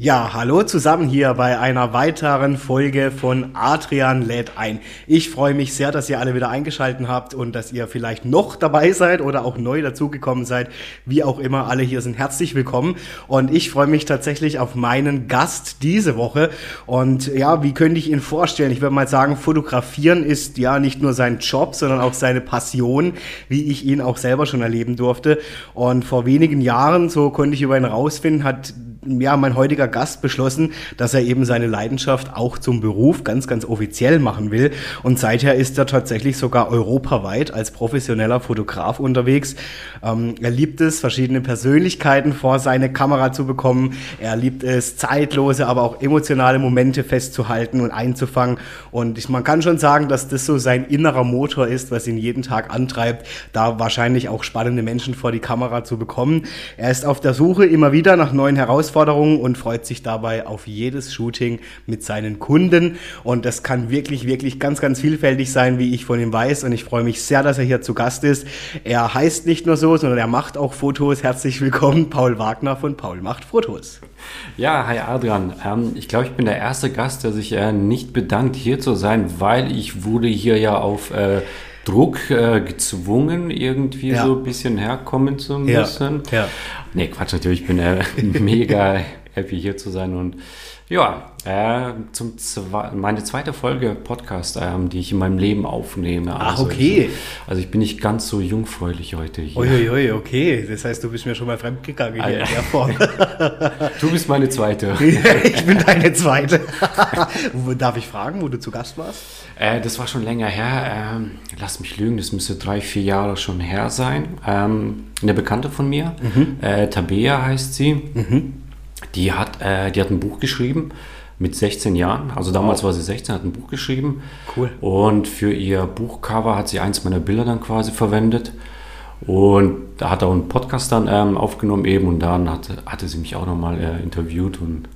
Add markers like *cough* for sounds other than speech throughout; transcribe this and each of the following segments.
Ja, hallo zusammen hier bei einer weiteren Folge von Adrian lädt ein. Ich freue mich sehr, dass ihr alle wieder eingeschalten habt und dass ihr vielleicht noch dabei seid oder auch neu dazugekommen seid. Wie auch immer, alle hier sind herzlich willkommen und ich freue mich tatsächlich auf meinen Gast diese Woche. Und ja, wie könnte ich ihn vorstellen? Ich würde mal sagen, fotografieren ist ja nicht nur sein Job, sondern auch seine Passion, wie ich ihn auch selber schon erleben durfte. Und vor wenigen Jahren, so konnte ich über ihn rausfinden, hat ja, mein heutiger Gast beschlossen, dass er eben seine Leidenschaft auch zum Beruf ganz, ganz offiziell machen will. Und seither ist er tatsächlich sogar europaweit als professioneller Fotograf unterwegs. Ähm, er liebt es, verschiedene Persönlichkeiten vor seine Kamera zu bekommen. Er liebt es, zeitlose, aber auch emotionale Momente festzuhalten und einzufangen. Und ich, man kann schon sagen, dass das so sein innerer Motor ist, was ihn jeden Tag antreibt, da wahrscheinlich auch spannende Menschen vor die Kamera zu bekommen. Er ist auf der Suche immer wieder nach neuen Herausforderungen Herausforderungen und freut sich dabei auf jedes Shooting mit seinen Kunden. Und das kann wirklich, wirklich ganz, ganz vielfältig sein, wie ich von ihm weiß. Und ich freue mich sehr, dass er hier zu Gast ist. Er heißt nicht nur so, sondern er macht auch Fotos. Herzlich willkommen, Paul Wagner von Paul macht Fotos. Ja, hi Adrian. Ähm, ich glaube, ich bin der erste Gast, der sich äh, nicht bedankt, hier zu sein, weil ich wurde hier ja auf äh, Druck äh, gezwungen, irgendwie ja. so ein bisschen herkommen zu müssen. Ja. ja. Nee, Quatsch, natürlich, ich bin äh, *laughs* mega happy hier zu sein und ja, äh, zum Zwe meine zweite Folge Podcast, ähm, die ich in meinem Leben aufnehme. Also Ach, okay. Ich, also ich bin nicht ganz so jungfräulich heute hier. Uiuiui, okay. Das heißt, du bist mir schon mal fremdgegangen hier in der Form. *laughs* du bist meine zweite. *laughs* ich bin deine zweite. *laughs* Darf ich fragen, wo du zu Gast warst? Äh, das war schon länger her. Ähm, lass mich lügen, das müsste drei, vier Jahre schon her sein. Ähm, eine Bekannte von mir, mhm. äh, Tabea heißt sie. Mhm die hat, äh, die hat ein Buch geschrieben mit 16 Jahren. Also damals wow. war sie 16, hat ein Buch geschrieben. Cool. Und für ihr Buchcover hat sie eins meiner Bilder dann quasi verwendet. Und da hat er auch einen Podcast dann ähm, aufgenommen eben und dann hatte, hatte sie mich auch nochmal äh, interviewt und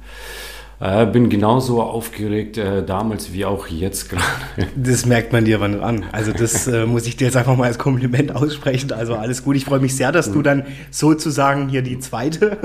äh, bin genauso aufgeregt äh, damals wie auch jetzt gerade. *laughs* Das merkt man dir aber nicht an. Also das äh, muss ich dir jetzt einfach mal als Kompliment aussprechen. Also alles gut. Ich freue mich sehr, dass mhm. du dann sozusagen hier die zweite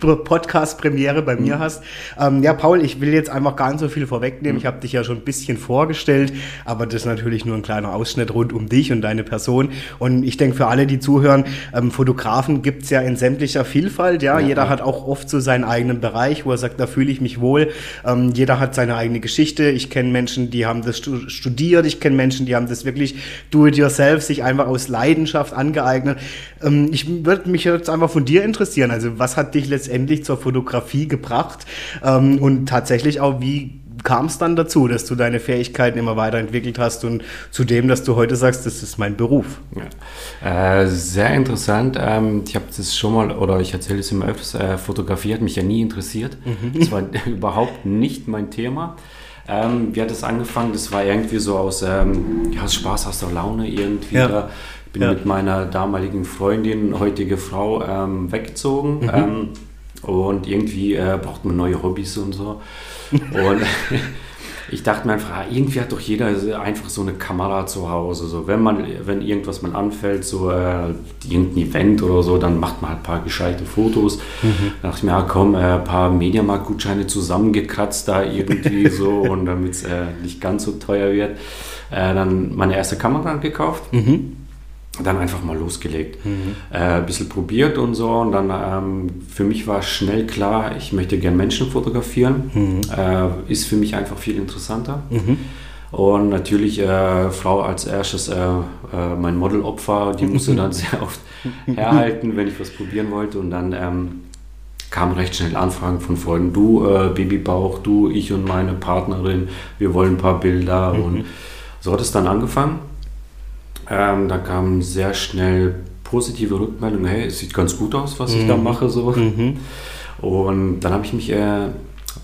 *laughs* Podcast-Premiere bei mir mhm. hast. Ähm, ja, Paul, ich will jetzt einfach gar nicht so viel vorwegnehmen. Mhm. Ich habe dich ja schon ein bisschen vorgestellt, aber das ist natürlich nur ein kleiner Ausschnitt rund um dich und deine Person. Und ich denke, für alle, die zuhören, ähm, Fotografen gibt es ja in sämtlicher Vielfalt. Ja, ja jeder hat auch oft so seinen eigenen Bereich, wo er sagt, da fühle ich mich wohl toll. Ähm, jeder hat seine eigene Geschichte. Ich kenne Menschen, die haben das studiert. Ich kenne Menschen, die haben das wirklich do-it-yourself, sich einfach aus Leidenschaft angeeignet. Ähm, ich würde mich jetzt einfach von dir interessieren. Also was hat dich letztendlich zur Fotografie gebracht? Ähm, und tatsächlich auch, wie kam es dann dazu, dass du deine Fähigkeiten immer weiterentwickelt hast und zu dem, dass du heute sagst, das ist mein Beruf? Ja. Äh, sehr interessant. Ähm, ich habe das schon mal, oder ich erzähle es immer öfters, äh, Fotografie hat mich ja nie interessiert. Mhm. Das war *laughs* überhaupt nicht mein Thema. Ähm, wie hat es angefangen? Das war irgendwie so aus, ähm, ja, Spaß, aus der Laune irgendwie ja. da. Ich bin ja. mit meiner damaligen Freundin, heutige Frau, ähm, weggezogen. Mhm. Und irgendwie äh, braucht man neue Hobbys und so. Und *laughs* ich dachte mir einfach, ah, irgendwie hat doch jeder einfach so eine Kamera zu Hause. So, wenn man, wenn irgendwas mal anfällt, so äh, irgendein Event oder so, dann macht man halt ein paar gescheite Fotos. Mhm. Da dachte ich mir, ja, komm, äh, ein paar Mediamarkt-Gutscheine zusammengekratzt da irgendwie *laughs* so und damit es äh, nicht ganz so teuer wird. Äh, dann meine erste Kamera gekauft. Mhm dann einfach mal losgelegt. Mhm. Äh, ein bisschen probiert und so. Und dann ähm, für mich war schnell klar, ich möchte gern Menschen fotografieren. Mhm. Äh, ist für mich einfach viel interessanter. Mhm. Und natürlich äh, Frau als erstes äh, äh, mein Modelopfer, die musste dann *laughs* sehr oft herhalten, wenn ich was probieren wollte. Und dann ähm, kamen recht schnell Anfragen von Freunden, du äh, Babybauch, du, ich und meine Partnerin, wir wollen ein paar Bilder. Mhm. Und so hat es dann angefangen. Ähm, da kamen sehr schnell positive Rückmeldung, hey, es sieht ganz gut aus, was ich da mache. So. Und dann habe ich mich äh,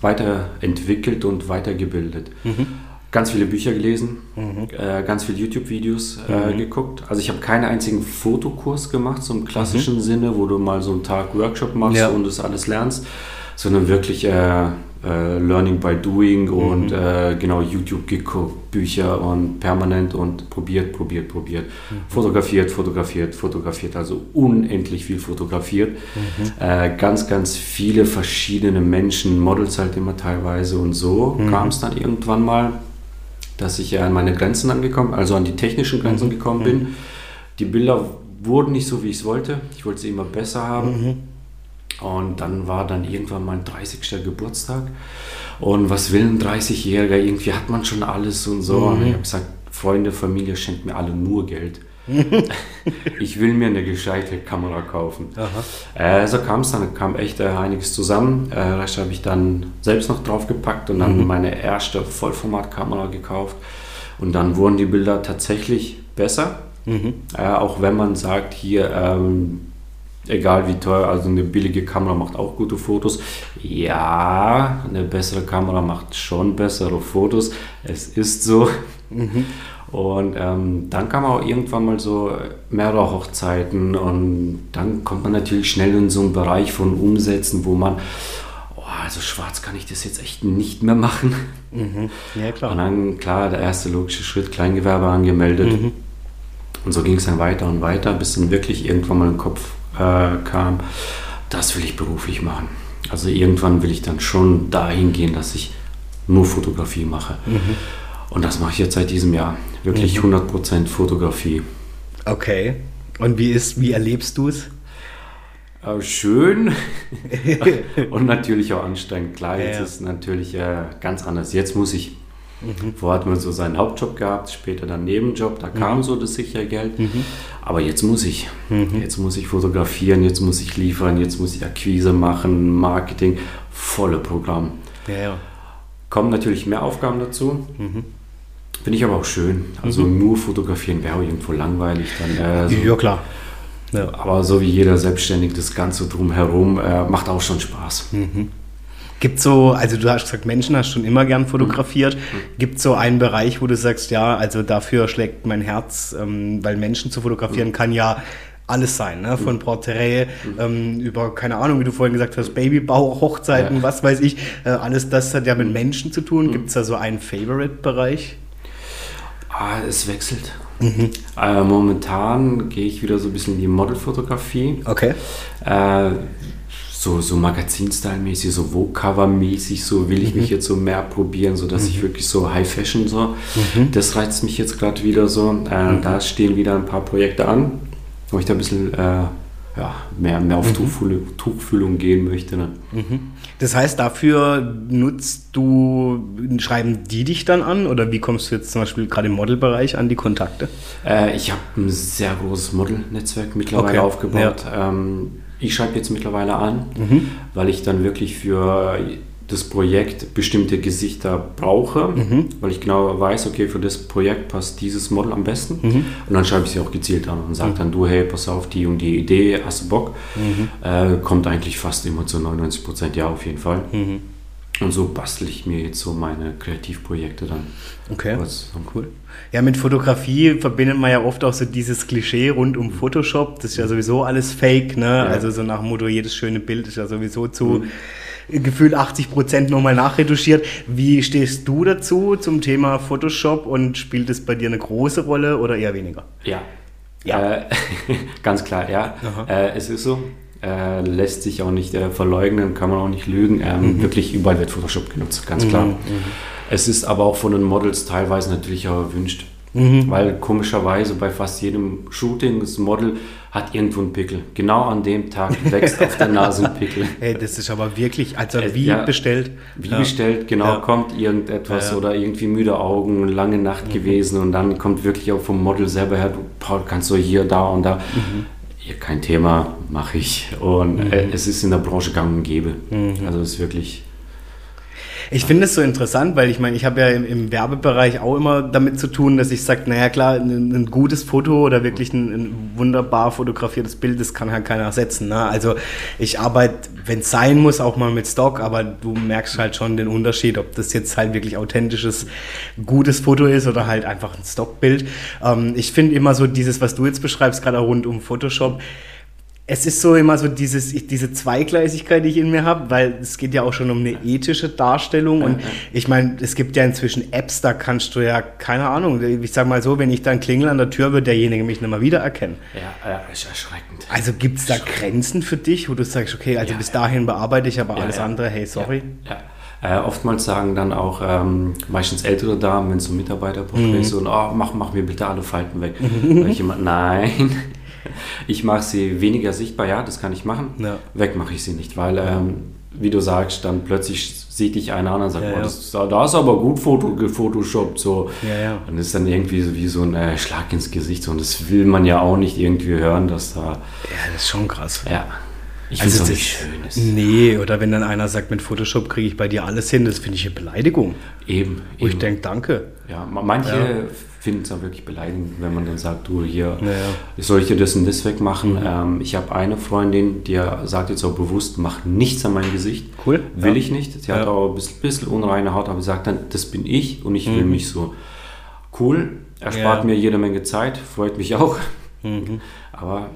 weiterentwickelt und weitergebildet. Ganz viele Bücher gelesen, äh, ganz viele YouTube-Videos äh, geguckt. Also ich habe keinen einzigen Fotokurs gemacht, so im klassischen Sinne, wo du mal so einen Tag Workshop machst Ja. und das alles lernst, sondern wirklich äh, Learning by Doing und äh, genau YouTube geguckt, Bücher und permanent und probiert, probiert, probiert. Fotografiert, fotografiert, fotografiert, also unendlich viel fotografiert. Äh, ganz, ganz viele verschiedene Menschen, Models halt immer teilweise und so kam es dann irgendwann mal, dass ich an meine Grenzen angekommen, also an die technischen Grenzen gekommen bin. Die Bilder wurden nicht so, wie ich es wollte. Ich wollte sie immer besser haben. Und dann war dann irgendwann mein 30. Geburtstag. Und was will ein 30-Jähriger? Irgendwie hat man schon alles und so. Und ich habe gesagt, Freunde, Familie schenkt mir alle nur Geld. *laughs* ich will mir eine gescheite Kamera kaufen. Äh, so kam es dann, kam echt äh, einiges zusammen. Äh, Rest habe ich dann selbst noch draufgepackt und dann meine erste Vollformatkamera gekauft. Und dann wurden die Bilder tatsächlich besser. Äh, auch wenn man sagt, hier, ähm, egal wie teuer, also eine billige Kamera macht auch gute Fotos. Ja, eine bessere Kamera macht schon bessere Fotos. Es ist so. Und ähm, dann kam auch irgendwann mal so mehrere Hochzeiten und dann kommt man natürlich schnell in so einen Bereich von Umsätzen, wo man, oh, also schwarz kann ich das jetzt echt nicht mehr machen. Ja, klar. Und dann, klar, der erste logische Schritt, Kleingewerbe angemeldet. Und so ging es dann weiter und weiter, bis dann wirklich irgendwann mal im Kopf äh, kam, das will ich beruflich machen. Also irgendwann will ich dann schon dahin gehen, dass ich nur Fotografie mache. Und das mache ich jetzt seit diesem Jahr. Wirklich 100% Fotografie. Okay. Und wie ist, wie erlebst du es? Äh, schön *laughs* *laughs* und natürlich auch anstrengend. Klar, Ja, jetzt ja. ist es natürlich äh, ganz anders. Jetzt muss ich. Vorher hat man so seinen Hauptjob gehabt, später dann Nebenjob, da kam so das sichere Geld. Aber jetzt muss ich. Jetzt muss ich fotografieren, jetzt muss ich liefern, jetzt muss ich Akquise machen, Marketing, volle Programm. Ja, ja. Kommen natürlich mehr Aufgaben dazu. Finde ich aber auch schön. Also nur fotografieren wäre auch irgendwo langweilig. Dann, äh, so. Ja, klar. Ja. Aber so wie jeder Selbstständig, das Ganze drumherum äh, macht auch schon Spaß. Gibt so, also du hast gesagt, Menschen hast schon immer gern fotografiert. Gibt so einen Bereich, wo du sagst, ja, also dafür schlägt mein Herz, ähm, weil Menschen zu fotografieren kann ja alles sein, ne? von Porträt ähm, über, keine Ahnung, wie du vorhin gesagt hast, Babybauch, Hochzeiten, Ja. was weiß ich, äh, alles das hat ja mit Menschen zu tun. Gibt es da so einen Favorite-Bereich? Ah, es wechselt. Äh, momentan gehe ich wieder so ein bisschen in die Modelfotografie. Okay. Äh, so, so Magazin-Style-mäßig, so Vogue-Cover-mäßig, so will ich mich jetzt so mehr probieren, so dass ich wirklich so High Fashion so. Das reizt mich jetzt gerade wieder so. Äh, Da stehen wieder ein paar Projekte an, wo ich da ein bisschen äh, ja, mehr, mehr auf Tuchfühlung, Tuchfühlung gehen möchte. Ne? Das heißt, dafür nutzt du, schreiben die dich dann an oder wie kommst du jetzt zum Beispiel gerade im Modelbereich an die Kontakte? Äh, ich habe ein sehr großes Model-Netzwerk mittlerweile Okay, aufgebaut. Ähm, ich schreibe jetzt mittlerweile an, Mhm. weil ich dann wirklich für das Projekt bestimmte Gesichter brauche, Mhm. weil ich genau weiß, okay, für das Projekt passt dieses Model am besten. Mhm. Und dann schreibe ich sie auch gezielt an und sage dann, du, hey, pass auf, die und die Idee, hast du Bock? Mhm. Äh, kommt eigentlich fast immer zu 99 Prozent ja auf jeden Fall. Mhm. Und so bastel ich mir jetzt so meine Kreativprojekte dann. Okay. Was, Cool. Ja, mit Fotografie verbindet man ja oft auch so dieses Klischee rund um Photoshop. Das ist ja sowieso alles Fake, ne? Also so nach dem Motto, jedes schöne Bild ist ja sowieso zu gefühlt 80 Prozent nochmal nachretuschiert. Wie stehst du dazu zum Thema Photoshop und spielt es bei dir eine große Rolle oder eher weniger? Ja. Ja. Äh, *laughs* ganz klar, ja. Äh, es ist so. Äh, lässt sich auch nicht äh, verleugnen, kann man auch nicht lügen. Ähm, Wirklich überall wird Photoshop genutzt, ganz klar. Es ist aber auch von den Models teilweise natürlich auch erwünscht. Weil komischerweise bei fast jedem Shooting das Model hat irgendwo einen Pickel. Genau an dem Tag *laughs* wächst auf der Nase ein Pickel. Hey, das ist aber wirklich, also Äh, wie ja. bestellt. Wie Ja. bestellt, genau, Ja. kommt irgendetwas oder irgendwie müde Augen, lange Nacht Mhm. gewesen und dann kommt wirklich auch vom Model selber her, du Paul, kannst du hier, da und da. Mhm. Ja, kein Thema, mache ich. Und äh, es ist in der Branche gang und gäbe. Mhm. Also es ist wirklich, Ich finde es so interessant, weil ich meine, ich habe ja im, im, Werbebereich auch immer damit zu tun, dass ich sage, naja klar, ein, ein, gutes Foto oder wirklich ein, ein, wunderbar fotografiertes Bild, das kann halt keiner ersetzen. Ne? Also ich arbeite, wenn es sein muss, auch mal mit Stock, aber du merkst halt schon den Unterschied, ob das jetzt halt wirklich authentisches, gutes Foto ist oder halt einfach ein Stockbild. Ähm, ich finde immer so dieses, was du jetzt beschreibst, gerade rund um Photoshop, es ist so immer so dieses, diese Zweigleisigkeit, die ich in mir habe, weil es geht ja auch schon um eine ethische Darstellung. Und ich meine, es gibt ja inzwischen Apps, da kannst du ja, keine Ahnung, ich sag mal so, wenn ich dann klingel an der Tür, wird derjenige mich nicht mehr wiedererkennen. Ja, ja ist erschreckend. Also gibt es da Grenzen für dich, wo du sagst, okay, also ja, bis dahin bearbeite ich aber ja, alles ja. andere, hey, sorry? Ja. Äh, oftmals sagen dann auch ähm, meistens ältere Damen, wenn so Mitarbeiterporträts mhm. und oh, mach, mach mir bitte alle Falten weg. *laughs* ich immer, nein, ich mache sie weniger sichtbar, ja, das kann ich machen. Ja. Weg mache ich sie nicht, weil, ähm, wie du sagst, dann plötzlich sieht dich einer an und sagt, ja, oh, das, da ist aber gut Foto, gefotoshoppt. So. Ja, ja. Und das ist dann irgendwie so wie so ein äh, Schlag ins Gesicht. Und das will man ja auch nicht irgendwie hören, dass da. Ja, das ist schon krass. Ja. Ich also finde es nicht schön. Ist. Nee, oder wenn dann einer sagt, mit Photoshop kriege ich bei dir alles hin, das finde ich eine Beleidigung. Eben. Wo eben. ich denke, danke. Ja, manche ja. finden es auch wirklich beleidigend, wenn man dann sagt, du hier, ja, ja. soll ich dir das und das wegmachen? Mhm. Ähm, ich habe eine Freundin, die sagt jetzt auch bewusst, mach nichts an mein Gesicht. Cool. Will ich nicht. Sie hat auch ein bisschen, bisschen, unreine Haut, aber sagt dann, das bin ich und ich mhm. will mich so. Cool, erspart mir jede Menge Zeit, freut mich auch. Mhm. Aber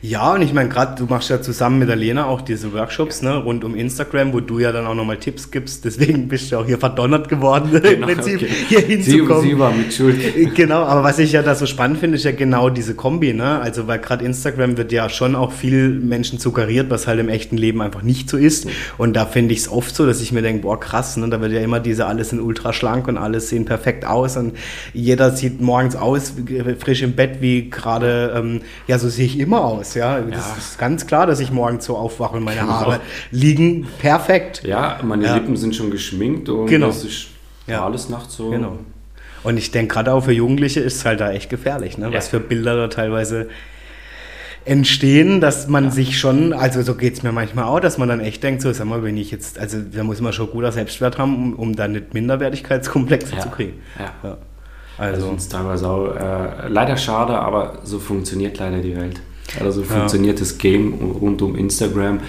ja, und ich meine, gerade du machst ja zusammen mit der Lena auch diese Workshops ne, rund um Instagram, wo du ja dann auch nochmal Tipps gibst. Deswegen bist du auch hier verdonnert geworden, *laughs* genau, im Prinzip okay. hier hinzukommen. Sie, sie war mit Schuld. Genau, aber was ich ja da so spannend finde, ist ja genau diese Kombi. Ne? Also, weil gerade Instagram wird ja schon auch viel Menschen suggeriert, was halt im echten Leben einfach nicht so ist. Und da finde ich es oft so, dass ich mir denke, boah, krass, ne? da wird ja immer diese, alles sind ultra schlank und alles sehen perfekt aus und jeder sieht morgens aus, frisch im Bett, wie gerade, ähm, ja, so sehe ich immer aus. Ja, das ja. ist ganz klar, dass ich morgens so aufwache und meine genau. Haare liegen perfekt. Ja, meine ja. Lippen sind schon geschminkt und genau. das ist ja. alles Nacht so. Genau. Und ich denke, gerade auch für Jugendliche ist es halt da echt gefährlich, ne? was für Bilder da teilweise entstehen, dass man sich schon, also so geht es mir manchmal auch, dass man dann echt denkt, so sag mal, wenn ich jetzt, also da muss man schon guter Selbstwert haben, um, um dann nicht Minderwertigkeitskomplexe zu kriegen. Ja. ja. Also, also teilweise auch äh, leider schade, aber so funktioniert leider die Welt. Also funktioniert das Game rund um Instagram.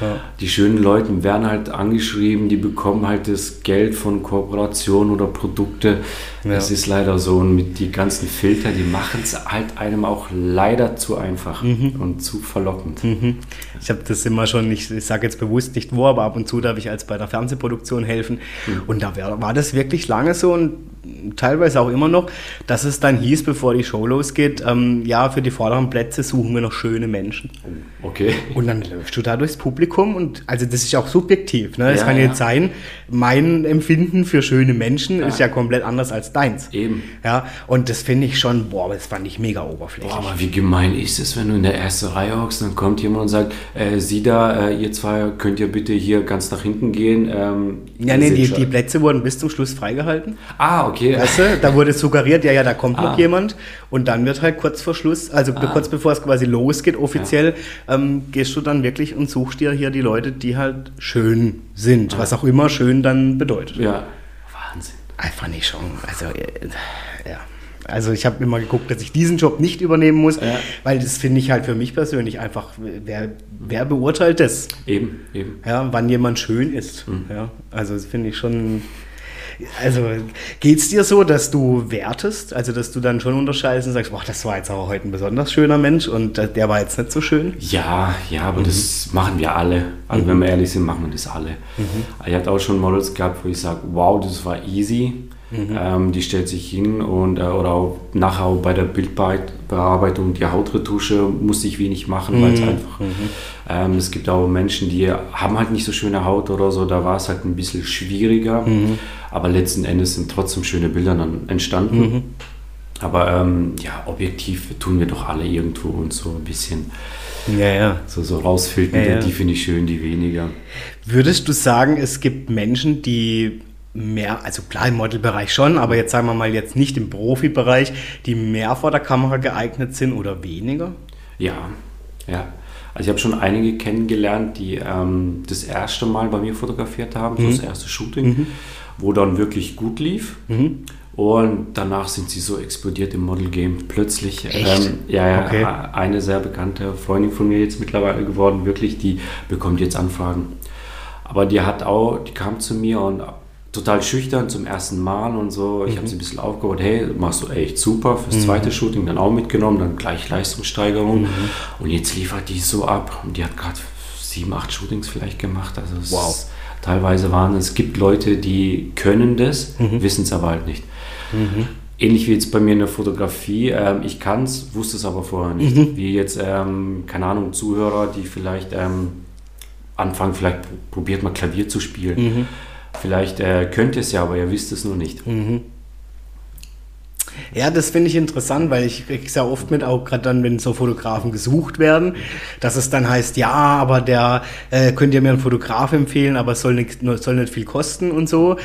Ja. Die schönen Leute werden halt angeschrieben, die bekommen halt das Geld von Kooperationen oder Produkte. Ja. Das ist leider so. Und mit die ganzen Filter, die machen es halt einem auch leider zu einfach mhm. und zu verlockend. Mhm. Ich habe das immer schon, ich, ich sage jetzt bewusst nicht wo, aber ab und zu darf ich als bei der Fernsehproduktion helfen. Mhm. Und da war, war das wirklich lange so und teilweise auch immer noch, dass es dann hieß, bevor die Show losgeht, ähm, ja, für die vorderen Plätze suchen wir noch schöne Menschen. Okay. Und dann läufst du da durchs Publikum und also das ist auch subjektiv. Ne? Es ja, kann jetzt sein, mein Empfinden für schöne Menschen ist ja komplett anders als deins. Eben. Ja, und das finde ich schon, boah, das fand ich mega oberflächlich. Boah, aber wie gemein ist es, wenn du in der ersten Reihe hockst, dann kommt jemand und sagt, äh, Sie da, äh, ihr zwei, könnt ihr bitte hier ganz nach hinten gehen? Ähm, ja, nee, die, die Plätze wurden bis zum Schluss freigehalten. Ah, okay. Weißt du, da wurde suggeriert, ja, ja, da kommt ah. noch jemand und dann wird halt kurz vor Schluss, also ah. kurz bevor es quasi losgeht, offiziell, ja. ähm, gehst du dann wirklich und suchst dir hier die Leute, die halt schön sind, ah. was auch immer schön dann bedeutet. Ja. Einfach nicht schon, also, äh, ja. Also ich habe immer geguckt, dass ich diesen Job nicht übernehmen muss, ja. weil das finde ich halt für mich persönlich einfach, wer, wer beurteilt das? Eben, eben. Ja, wann jemand schön ist. Mhm. Ja, also das finde ich schon also geht es dir so, dass du wertest, also dass du dann schon unterscheidest und sagst, boah, das war jetzt aber heute ein besonders schöner Mensch und der war jetzt nicht so schön? Ja, ja, aber mhm. das machen wir alle. Also mhm. wenn wir ehrlich sind, machen wir das alle. Mhm. Ich hatte auch schon Models gehabt, wo ich sage, wow, das war easy. Mhm. Ähm, die stellt sich hin und äh, oder auch nachher auch bei der Bildbearbeitung die Hautretusche musste ich wenig machen, mhm. weil es einfach. Mhm. Ähm, es gibt auch Menschen, die haben halt nicht so schöne Haut oder so, da war es halt ein bisschen schwieriger. Mhm. Aber letzten Endes sind trotzdem schöne Bilder dann entstanden. Mhm. Aber ähm, ja, objektiv tun wir doch alle irgendwo und so ein bisschen ja, ja. so, so rausfiltern, ja, ja. die finde ich schön, die weniger. Würdest du sagen, es gibt Menschen, die mehr, also klar im Modelbereich schon, aber jetzt sagen wir mal jetzt nicht im Profibereich, die mehr vor der Kamera geeignet sind oder weniger? Ja, ja. Also ich habe schon einige kennengelernt, die ähm, das erste Mal bei mir fotografiert haben, mhm. das erste Shooting, mhm. wo dann wirklich gut lief. Mhm. Und danach sind sie so explodiert im Model-Game. Plötzlich, ähm, ja, ja okay. eine sehr bekannte Freundin von mir jetzt mittlerweile geworden, wirklich, die bekommt jetzt Anfragen. Aber die hat auch, die kam zu mir und total schüchtern zum ersten Mal und so. Ich mhm. habe sie ein bisschen aufgebaut, hey, machst du echt super. Fürs mhm. zweite Shooting dann auch mitgenommen, dann gleich Leistungssteigerung. Mhm. Und jetzt liefert die so ab. Und die hat gerade sieben, acht Shootings vielleicht gemacht. Also wow. Ist, teilweise waren es, gibt Leute, die können das, mhm. wissen es aber halt nicht. Mhm. Ähnlich wie jetzt bei mir in der Fotografie. Ähm, ich kann es, wusste es aber vorher nicht. Mhm. Wie jetzt, ähm, keine Ahnung, Zuhörer, die vielleicht ähm, anfangen, vielleicht probiert mal Klavier zu spielen. Vielleicht äh, könnt ihr es ja, aber ihr wisst es nur nicht. Mhm. Ja, das finde ich interessant, weil ich kriege es ja oft mit, auch gerade dann, wenn so Fotografen gesucht werden, dass es dann heißt, ja, aber der äh, könnt ihr mir einen Fotograf empfehlen, aber es soll nicht, soll nicht viel kosten und so.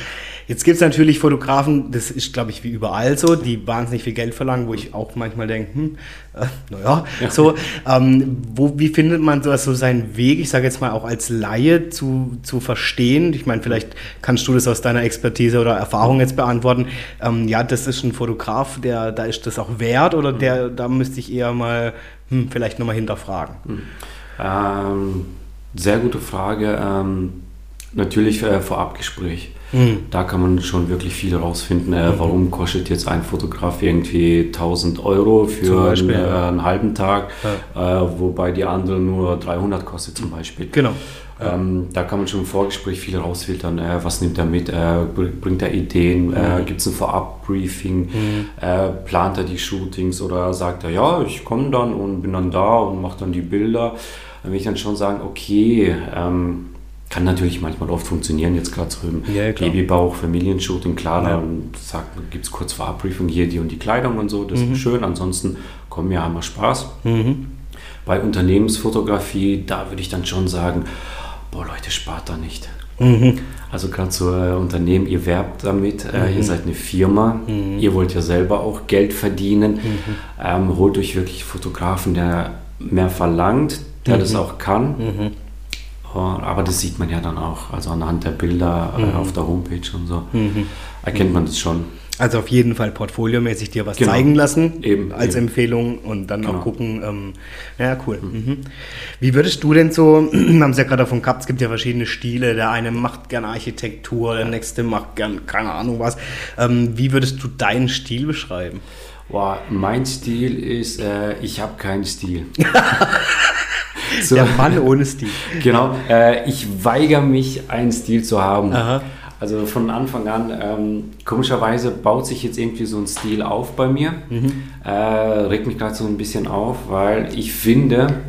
Jetzt gibt es natürlich Fotografen, das ist, glaube ich, wie überall so, die wahnsinnig viel Geld verlangen, wo ich auch manchmal denke, hm, äh, naja, ja. so. Ähm, wo, wie findet man so, so seinen Weg, ich sage jetzt mal auch als Laie, zu, zu verstehen? Ich meine, vielleicht kannst du das aus deiner Expertise oder Erfahrung jetzt beantworten. Ähm, ja, das ist ein Fotograf, der, da ist das auch wert oder der, da müsste ich eher mal hm, vielleicht nochmal hinterfragen? Hm. Ähm, sehr gute Frage. Ähm, natürlich äh, Vorabgespräch. Mhm. Da kann man schon wirklich viel rausfinden. Äh, mhm. warum kostet jetzt ein Fotograf irgendwie 1000 Euro für einen, ja. einen, halben Tag, ja. äh, wobei die andere nur 300 kostet zum Beispiel. Genau. Ähm, da kann man schon im Vorgespräch viel rausfiltern. Äh, was nimmt er mit? Äh, bringt er Ideen? Äh, mhm. Gibt es ein Vorab-Briefing? Mhm. Äh, plant er die Shootings oder sagt er, ja, ich komme dann und bin dann da und mache dann die Bilder? Dann will ich dann schon sagen, okay, ähm, kann natürlich manchmal oft funktionieren, jetzt gerade so im ja, Babybauch, Familienshooting, klar, ja. dann gibt es kurz Vorabbriefing, hier die und die Kleidung und so, das mhm. ist schön, ansonsten kommen ja einmal Spaß. Mhm. Bei Unternehmensfotografie, da würde ich dann schon sagen, boah Leute, spart da nicht. Mhm. Also gerade so äh, Unternehmen, ihr werbt damit, äh, ihr mhm. seid eine Firma, mhm. ihr wollt ja selber auch Geld verdienen, mhm. ähm, holt euch wirklich Fotografen, der mehr verlangt, der das auch kann aber das sieht man ja dann auch, also anhand der Bilder äh, mhm. auf der Homepage und so, mhm. erkennt man das schon. Also auf jeden Fall portfoliomäßig dir was genau. zeigen lassen eben, als eben. Empfehlung und dann genau. auch gucken. Ähm, ja, cool. Mhm. mhm. Wie würdest du denn so, *clears throat* wir haben es ja gerade davon gehabt, es gibt ja verschiedene Stile. Der eine macht gerne Architektur, der nächste macht gern keine Ahnung was. Ähm, wie würdest du deinen Stil beschreiben? Boah, mein Stil ist, äh, ich habe keinen Stil. *laughs* so. Der Mann ohne Stil. Genau. Äh, ich weigere mich, einen Stil zu haben. Aha. Also von Anfang an, ähm, komischerweise baut sich jetzt irgendwie so ein Stil auf bei mir. Mhm. Äh, regt mich gerade so ein bisschen auf, weil ich finde,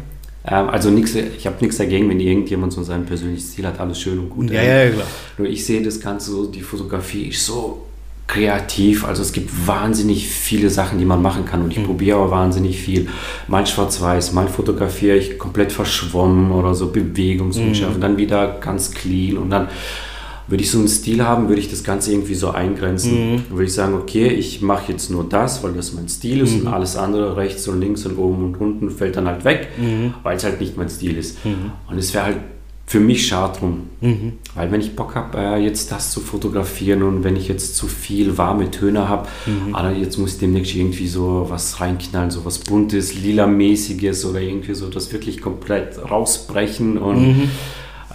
ähm, also nix, ich habe nichts dagegen, wenn irgendjemand so seinen persönlichen Stil hat, alles schön und gut. Ja, ja, klar. Nur ich sehe das Ganze so, die Fotografie ist so kreativ. Also es gibt wahnsinnig viele Sachen, die man machen kann und ich mhm. probiere auch wahnsinnig viel. Mal schwarz-weiß, mal fotografiere ich komplett verschwommen oder so bewegungsunscharf mhm. dann wieder ganz clean und dann würde ich so einen Stil haben, würde ich das Ganze irgendwie so eingrenzen. Mhm. Würde ich sagen, okay, ich mache jetzt nur das, weil das mein Stil ist mhm. und alles andere rechts und links und oben und unten fällt dann halt weg, mhm. weil es halt nicht mein Stil ist. Mhm. Und es wäre halt für mich schade drum. Mhm. Weil wenn ich Bock habe, äh, jetzt das zu fotografieren und wenn ich jetzt zu viel warme Töne habe, mhm. ah, jetzt muss ich demnächst irgendwie so was reinknallen, so was Buntes, Lila-mäßiges oder irgendwie so das wirklich komplett rausbrechen und mhm.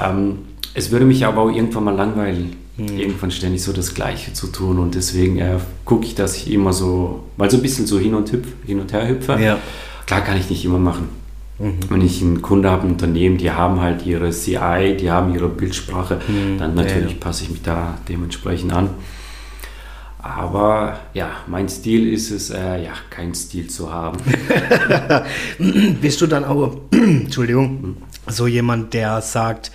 ähm, es würde mich aber auch irgendwann mal langweilen, mhm. irgendwann ständig so das Gleiche zu tun und deswegen äh, gucke ich, dass ich immer so, mal so ein bisschen so hin und, hüpf, hin und her hüpfe. Ja. Klar kann ich nicht immer machen. Mhm. Wenn ich einen Kunde habe, ein Unternehmen, die haben halt ihre CI, die haben ihre Bildsprache, mhm. dann natürlich ja. passe ich mich da dementsprechend an. Aber ja, mein Stil ist es, äh, ja, keinen Stil zu haben. *laughs* Bist du dann auch, *clears throat* Entschuldigung, mhm. so jemand, der sagt,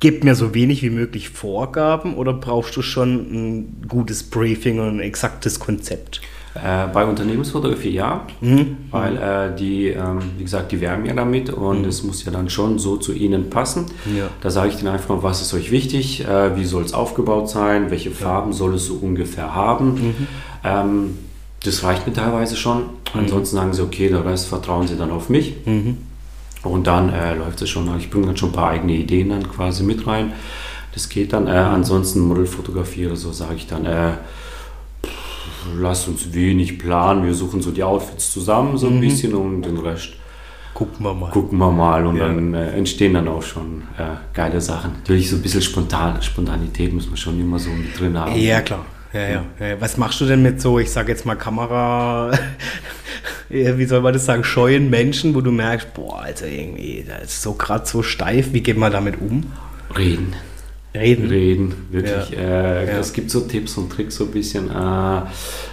gib mir so wenig wie möglich Vorgaben oder brauchst du schon ein gutes Briefing und ein exaktes Konzept? Äh, bei Unternehmensfotografie ja, mhm. weil äh, die, ähm, wie gesagt, die werben ja damit und mhm. es muss ja dann schon so zu ihnen passen. Ja. Da sage ich denen einfach, was ist euch wichtig, äh, wie soll es aufgebaut sein, welche Farben soll es so ungefähr haben. Mhm. Ähm, das reicht mir teilweise schon. Mhm. Ansonsten sagen sie, okay, der Rest vertrauen sie dann auf mich. Mhm. Und dann äh, läuft es schon. Ich bringe dann schon ein paar eigene Ideen dann quasi mit rein. Das geht dann. Äh, ansonsten Modelfotografie oder so sage ich dann, äh, lass uns wenig planen. Wir suchen so die Outfits zusammen so ein mhm. bisschen und den Rest gucken wir mal. Gucken wir mal und ja. dann äh, entstehen dann auch schon äh, geile Sachen. Natürlich so ein bisschen spontan, Spontanität muss man schon immer so mit drin haben. Ja, klar. Ja, ja. ja. Was machst du denn mit so, ich sage jetzt mal Kamera, *laughs* wie soll man das sagen, scheuen Menschen, wo du merkst, boah, also irgendwie, das ist so gerade so steif, wie geht man damit um? Reden. Reden. Reden, wirklich. Ja. Äh, ja. Es gibt so Tipps und Tricks, so ein bisschen. Äh,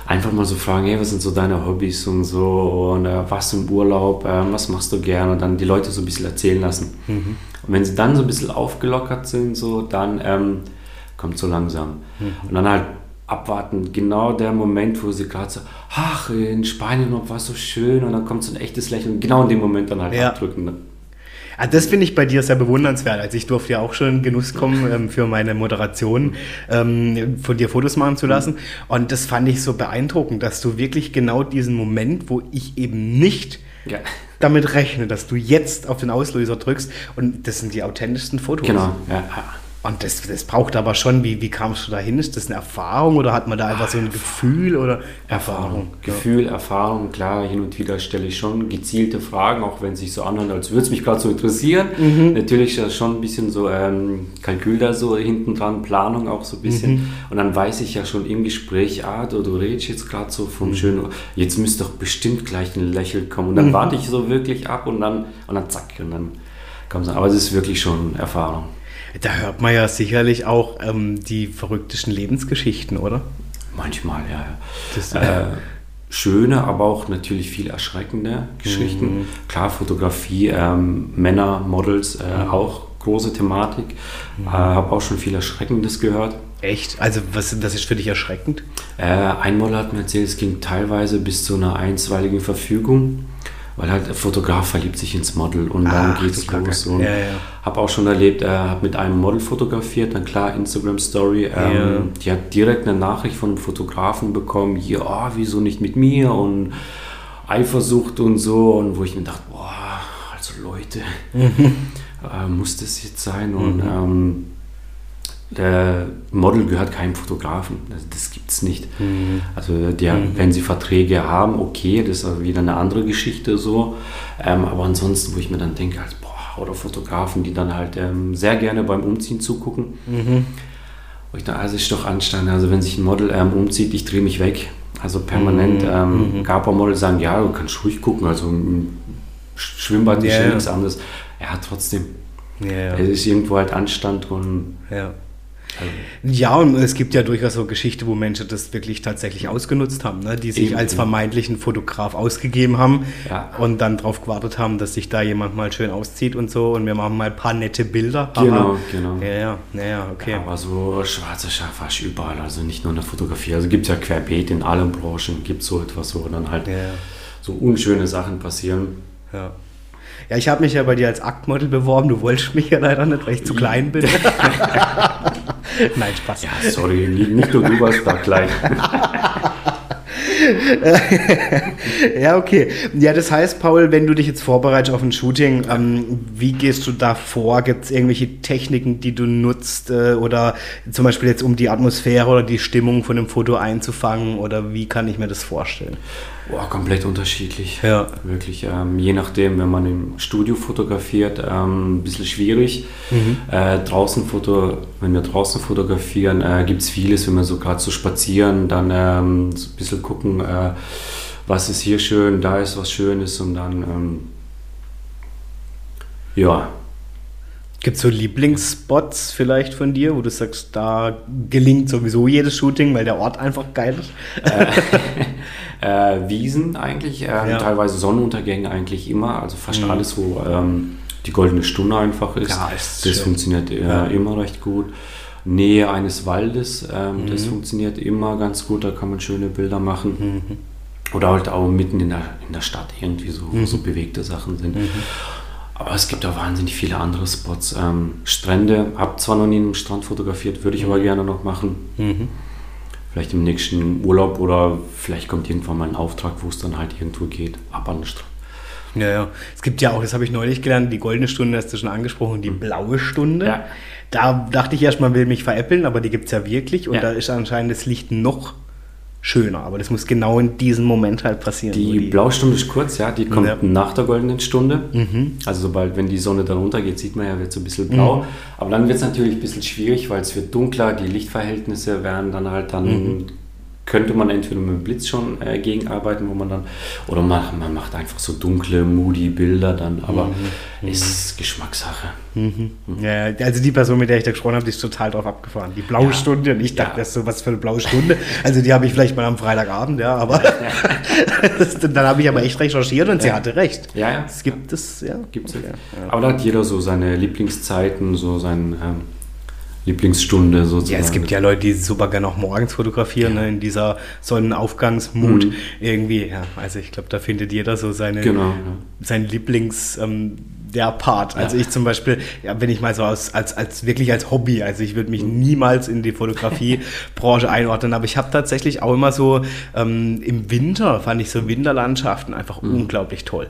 einfach mal so fragen, hey, was sind so deine Hobbys und so und äh, was im Urlaub, äh, was machst du gern und dann die Leute so ein bisschen erzählen lassen. Mhm. Und wenn sie dann so ein bisschen aufgelockert sind, so, dann ähm, kommt so langsam. Mhm. Und dann halt abwarten, genau der Moment, wo sie gerade so, ach, in Spanien war es so schön und dann kommt so ein echtes Lächeln, genau in dem Moment dann halt ja. abdrücken. Ah, das finde ich bei dir sehr bewundernswert. Also ich durfte ja auch schon in Genuss kommen, ähm, für meine Moderation ähm, von dir Fotos machen zu lassen. Und das fand ich so beeindruckend, dass du wirklich genau diesen Moment, wo ich eben nicht ja. damit rechne, dass du jetzt auf den Auslöser drückst und das sind die authentischsten Fotos. Genau, ja. Und das, das braucht aber schon, wie, wie kamst du da hin? Ist das eine Erfahrung oder hat man da einfach so ein Gefühl oder Erfahrung? Erfahrung Gefühl, ja. Erfahrung, klar, hin und wieder stelle ich schon gezielte Fragen, auch wenn es sich so anhört, als würde es mich gerade so interessieren. Mhm. Natürlich ist schon ein bisschen so ähm, Kalkül da so hinten dran, Planung auch so ein bisschen. Mhm. Und dann weiß ich ja schon im Gespräch, ah, du, du redest jetzt gerade so vom mhm. schönen, jetzt müsste doch bestimmt gleich ein Lächeln kommen. Und dann mhm. warte ich so wirklich ab und dann, und dann zack, und dann kommt es. Aber es ist wirklich schon Erfahrung. Da hört man ja sicherlich auch ähm, die verrücktesten Lebensgeschichten, oder? Manchmal, ja. Das, äh, schöne, aber auch natürlich viel erschreckende Geschichten. Mhm. Klar, Fotografie, ähm, Männer, Models, äh, mhm. auch große Thematik. Mhm. Äh, Habe auch schon viel Erschreckendes gehört. Echt? Also was, was ist für dich erschreckend? Äh, ein Model hat mir erzählt, es ging teilweise bis zu einer einstweiligen Verfügung weil halt der Fotograf verliebt sich ins Model und dann Ach, geht's los. Und ja, ja. habe auch schon erlebt, er hat mit einem Model fotografiert, dann klar Instagram Story. Ähm, ja. Die hat direkt eine Nachricht von einem Fotografen bekommen, hier, oh, wieso nicht mit mir und Eifersucht und so und wo ich mir dachte, boah, also Leute, *laughs* äh, muss das jetzt sein und mhm. ähm, der Model gehört keinem Fotografen. Das, das gibt es nicht. Mhm. Also der, mhm. wenn sie Verträge haben, okay, das ist wieder eine andere Geschichte so. Ähm, aber ansonsten, wo ich mir dann denke, halt, boah, oder Fotografen, die dann halt ähm, sehr gerne beim Umziehen zugucken. Mhm. Wo ich dann, also ist doch Anstand, also wenn sich ein Model ähm, umzieht, ich drehe mich weg. Also permanent. Mhm. Ähm, mhm. Gab Model sagen, ja, du kannst ruhig gucken, also im Schwimmbad ist ja nichts anderes. Ja, trotzdem. Yeah. Es ist irgendwo halt Anstand und ja. Ja, und es gibt ja durchaus so Geschichten, wo Menschen das wirklich tatsächlich ausgenutzt haben, ne? die sich Eben. als vermeintlichen Fotograf ausgegeben haben ja. und dann darauf gewartet haben, dass sich da jemand mal schön auszieht und so und wir machen mal ein paar nette Bilder. Genau, aber, genau. Ja, ja, ja, okay. Aber so schwarze Schaf fast überall, also nicht nur in der Fotografie. Also gibt es ja querbeet in allen Branchen, gibt es so etwas, wo dann halt ja. so unschöne Sachen passieren. Ja. Ja, ich habe mich ja bei dir als Aktmodel beworben. Du wolltest mich ja leider nicht, weil ich zu klein bin. *laughs* *laughs* *laughs* Nein, Spaß. Ja, sorry, nicht nur du warst da klein. *laughs* ja, okay. Ja, das heißt, Paul, wenn du dich jetzt vorbereitest auf ein Shooting, ähm, wie gehst du da vor? Gibt es irgendwelche Techniken, die du nutzt? Äh, oder zum Beispiel jetzt, um die Atmosphäre oder die Stimmung von einem Foto einzufangen? Oder wie kann ich mir das vorstellen? Boah, komplett unterschiedlich. Ja. Wirklich. Ähm, je nachdem, wenn man im Studio fotografiert, ähm, ein bisschen schwierig. Mhm. Äh, draußen Foto, wenn wir draußen fotografieren, äh, gibt es vieles, wenn wir so gerade so spazieren, dann ähm, so ein bisschen gucken, äh, was ist hier schön, da ist was Schönes und dann, ähm, ja. Gibt es so Lieblingsspots vielleicht von dir, wo du sagst, da gelingt sowieso jedes Shooting, weil der Ort einfach geil ist? *laughs* *laughs* Äh, Wiesen eigentlich, äh, ja. teilweise Sonnenuntergänge eigentlich immer, also fast mhm. alles, wo ähm, die goldene Stunde einfach ist. Ja, ist das schön. funktioniert äh, ja. immer recht gut. Nähe eines Waldes, ähm, mhm. das funktioniert immer ganz gut, da kann man schöne Bilder machen. Mhm. Oder halt auch mitten in der, in der Stadt irgendwie so, wo mhm. so bewegte Sachen sind. Mhm. Aber es gibt auch wahnsinnig viele andere Spots. Ähm, Strände, habe zwar noch nie einen Strand fotografiert, würde ich aber mhm. gerne noch machen vielleicht im nächsten Urlaub oder vielleicht kommt irgendwann mal ein Auftrag, wo es dann halt irgendwo geht, ab an den Strand. Ja, ja. Es gibt ja auch, das habe ich neulich gelernt, die goldene Stunde hast du schon angesprochen, die blaue Stunde. Ja. Da dachte ich erst, man will mich veräppeln, aber die gibt es ja wirklich und Ja. da ist anscheinend das Licht noch schöner. Aber das muss genau in diesem Moment halt passieren. wo Die Blaustunde ist kurz, ja, die kommt Ja. nach der goldenen Stunde. Also sobald, wenn die Sonne dann runtergeht, sieht man ja, wird so ein bisschen blau. Aber dann wird es natürlich ein bisschen schwierig, weil es wird dunkler, die Lichtverhältnisse werden dann halt dann, könnte man entweder mit dem Blitz schon äh, gegenarbeiten, wo man dann, oder man, man macht einfach so dunkle, moody Bilder dann, aber es ist Geschmackssache. Ja, ja, also die Person, mit der ich da gesprochen habe, die ist total drauf abgefahren. Die blaue Ja. Stunde. Und ich dachte, Ja. das ist so was für eine blaue Stunde. Also die habe ich vielleicht mal am Freitagabend, ja, aber *laughs* dann habe ich aber echt recherchiert und sie Ja. hatte recht. Ja, ja. Es gibt es, ja. Gibt's Okay, ja. Aber da hat jeder so seine Lieblingszeiten, so seine ähm, Lieblingsstunde sozusagen. Ja, es gibt ja Leute, die super gerne auch morgens fotografieren, ne, in dieser Sonnenaufgangsmut Mhm. irgendwie. Ja, also ich glaube, da findet jeder so seine, Genau, ja. sein Lieblings ähm, der Part. Also Ja. ich zum Beispiel, ja, wenn ich mal so aus, als, als wirklich als Hobby, also ich würde mich niemals in die Fotografiebranche *laughs* einordnen, aber ich habe tatsächlich auch immer so ähm, im Winter fand ich so Winterlandschaften einfach Mhm. unglaublich toll.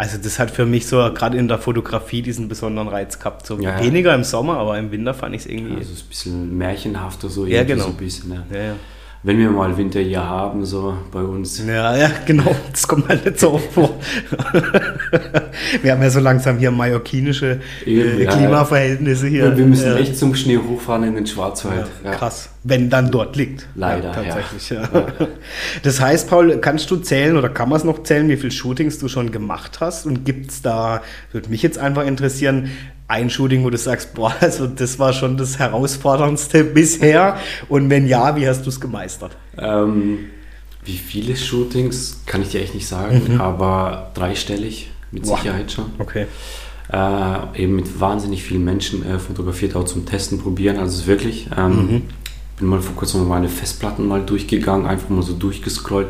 Also das hat für mich so gerade in der Fotografie diesen besonderen Reiz gehabt. So Ja, ja. weniger im Sommer, aber im Winter fand ich es irgendwie. Also es ist ein bisschen märchenhafter so. Ja, genau. So ein bisschen, ja. Ja, ja. Wenn wir mal Winter hier haben, so bei uns. Ja, ja, genau. Das kommt halt nicht so oft vor. Wir haben ja so langsam hier mallorquinische äh, ja. Klimaverhältnisse hier. wir müssen Ja. echt zum Schnee hochfahren in den Schwarzwald. Ja, krass. Wenn dann dort liegt. Leider, Ja, tatsächlich, ja. ja. *laughs* Das heißt, Paul, kannst du zählen oder kann man es noch zählen, wie viele Shootings du schon gemacht hast? Und gibt es da, würde mich jetzt einfach interessieren, ein Shooting, wo du sagst, boah, also das war schon das herausforderndste *laughs* bisher? Und wenn ja, wie hast du es gemeistert? Ähm, wie viele Shootings kann ich dir echt nicht sagen, Mhm. aber dreistellig mit Boah. Sicherheit schon. Okay. Äh, eben mit wahnsinnig vielen Menschen äh, fotografiert, auch zum Testen, probieren. Also es ist wirklich. Ähm, Mhm. Bin mal vor kurzem meine Festplatten mal durchgegangen, einfach mal so durchgescrollt.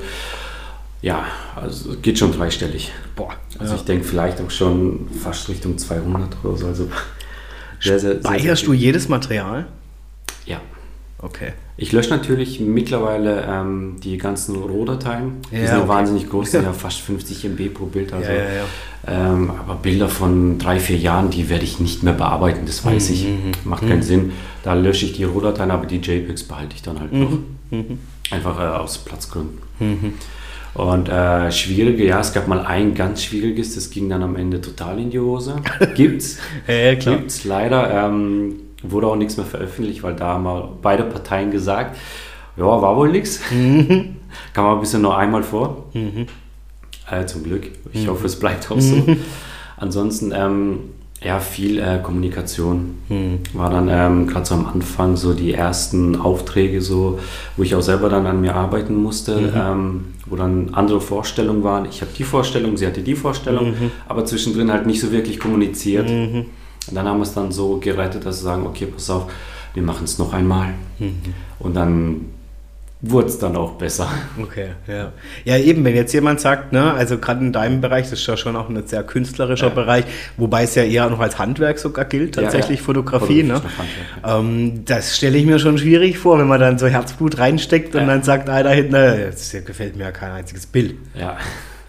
Ja, also geht schon dreistellig. Boah. Also ja. ich denke vielleicht auch schon fast Richtung 200 oder so. Also sehr, sehr, Speicherst du jedes Material? Ja. Okay. Ich lösche natürlich mittlerweile ähm, die ganzen Rohdateien. Die Ja, sind okay. wahnsinnig groß, sind ja *laughs* fast 50 MB pro Bild. Also, Ja, ja. Ähm, aber Bilder von drei, vier Jahren, die werde ich nicht mehr bearbeiten, das weiß Mhm, ich. Macht keinen Sinn. Da lösche ich die Rohdateien, aber die JPEGs behalte ich dann halt noch. Mhm, Einfach äh, aus Platzgründen. Und äh, schwierige, ja, es gab mal ein ganz schwieriges, das ging dann am Ende total in die Hose. Gibt's. *laughs* Ja, ja, klar. Gibt's leider. Ähm, wurde auch nichts mehr veröffentlicht, weil da haben mal beide Parteien gesagt, ja, war wohl nichts. Mhm. *laughs* Kam aber bisher nur einmal vor. Äh, zum Glück. Ich Mhm. hoffe, es bleibt auch so. Ansonsten, ähm, ja, viel äh, Kommunikation. Mhm. War dann ähm, gerade so am Anfang so die ersten Aufträge, so, wo ich auch selber dann an mir arbeiten musste, Mhm. ähm, wo dann andere Vorstellungen waren. Ich habe die Vorstellung, sie hatte die Vorstellung, Mhm. aber zwischendrin halt nicht so wirklich kommuniziert. Und dann haben wir es dann so gerettet, dass sie sagen, okay, pass auf, wir machen es noch einmal. Mhm. Und dann wurde es dann auch besser. Okay, ja. Ja, eben, wenn jetzt jemand sagt, ne, also gerade in deinem Bereich, das ist ja schon auch ein sehr künstlerischer Ja. Bereich, wobei es ja eher noch als Handwerk sogar gilt, Ja, tatsächlich ja. Fotografie, ne? Fotografie Handwerk, Ähm, das stelle ich mir schon schwierig vor, wenn man dann so Herzblut reinsteckt und Ja. dann sagt einer hinten, äh, das gefällt mir ja kein einziges Bild. Ja.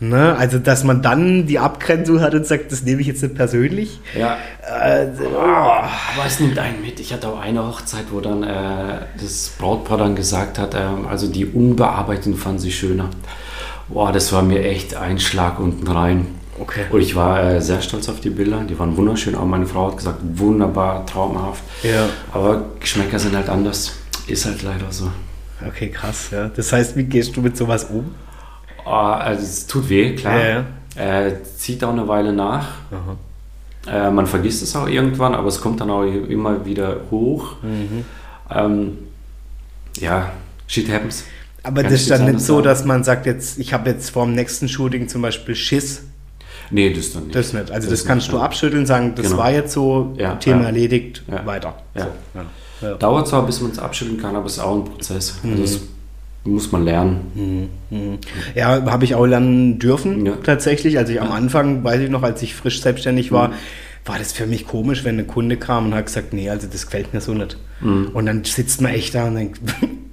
Ne? Also, dass man dann die Abgrenzung hat und sagt, das nehme ich jetzt nicht persönlich. Ja, Äh, oh. aber es nimmt einen mit. Ich hatte auch eine Hochzeit, wo dann äh, das Brautpaar dann gesagt hat, ähm, also die unbearbeiteten fanden sie schöner. Boah, das war mir echt ein Schlag unten rein. Okay. Und ich war äh, sehr stolz auf die Bilder. Die waren wunderschön. Auch meine Frau hat gesagt, wunderbar, traumhaft. Ja. Aber Geschmäcker sind halt anders. Ist halt leider so. Okay, krass, ja. Das heißt, wie gehst du mit sowas um? Ah, also es tut weh, klar. Ja, Äh, zieht auch eine Weile nach. Äh, man vergisst es auch irgendwann, aber es kommt dann auch immer wieder hoch. Mhm. Ähm, ja, shit happens. Aber Kann das ist dann nicht so, sagen. dass man sagt, jetzt, ich habe jetzt vor dem nächsten Shooting zum Beispiel Schiss. Nee, das dann nicht. Das nicht. Also das, nicht, kannst du ja. abschütteln, sagen, das Genau. war jetzt so, Ja, Thema ja. erledigt, Ja. weiter. Ja. So, ja. Ja. Dauert zwar, bis man es abschütteln kann, aber es ist auch ein Prozess. Mhm. Also das muss man lernen. Ja, habe ich auch lernen dürfen, Ja. tatsächlich. Also ich am Anfang, weiß ich noch, als ich frisch selbstständig war, Mhm. war das für mich komisch, wenn ein Kunde kam und hat gesagt, nee, also das gefällt mir so nicht. Mhm. Und dann sitzt man echt da und denkt, *laughs*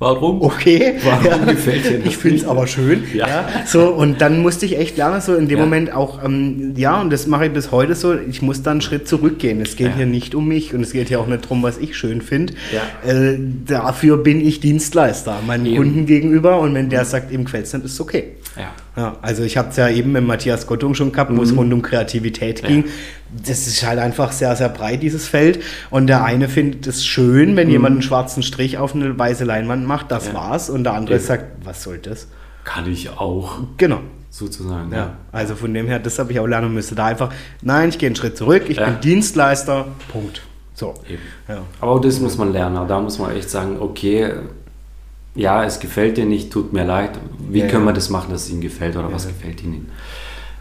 Warum? Okay. Warum ja. gefällt dir das Ich finde es aber schön. Ja. Ja. So, und dann musste ich echt lernen, so in dem Ja. Moment auch, ähm, ja, und das mache ich bis heute so, ich muss dann einen Schritt zurückgehen. Es geht hier nicht um mich und es geht hier auch nicht darum, was ich schön finde. Ja. Äh, dafür bin ich Dienstleister meinen Eben. Kunden gegenüber und wenn der sagt, ihm es nicht, ist es okay. Ja. Ja, also ich habe es ja eben mit Matthias Gottung schon gehabt, wo es rund um Kreativität Ja. ging. Das ist halt einfach sehr, sehr breit, dieses Feld. Und der eine findet es schön, wenn jemand einen schwarzen Strich auf eine weiße Leinwand macht, das Ja. war's. Und der andere sagt, was soll das? Kann ich auch, Genau. sozusagen. Ja. Also von dem her, das habe ich auch lernen müssen. Da einfach, nein, ich gehe einen Schritt zurück, ich Ja. bin Dienstleister, Punkt. So. Ja. Aber auch das muss man lernen. Da muss man echt sagen, okay, ja, es gefällt dir nicht, tut mir leid. Wie Ja, können wir das machen, dass es ihnen gefällt oder was gefällt ihnen?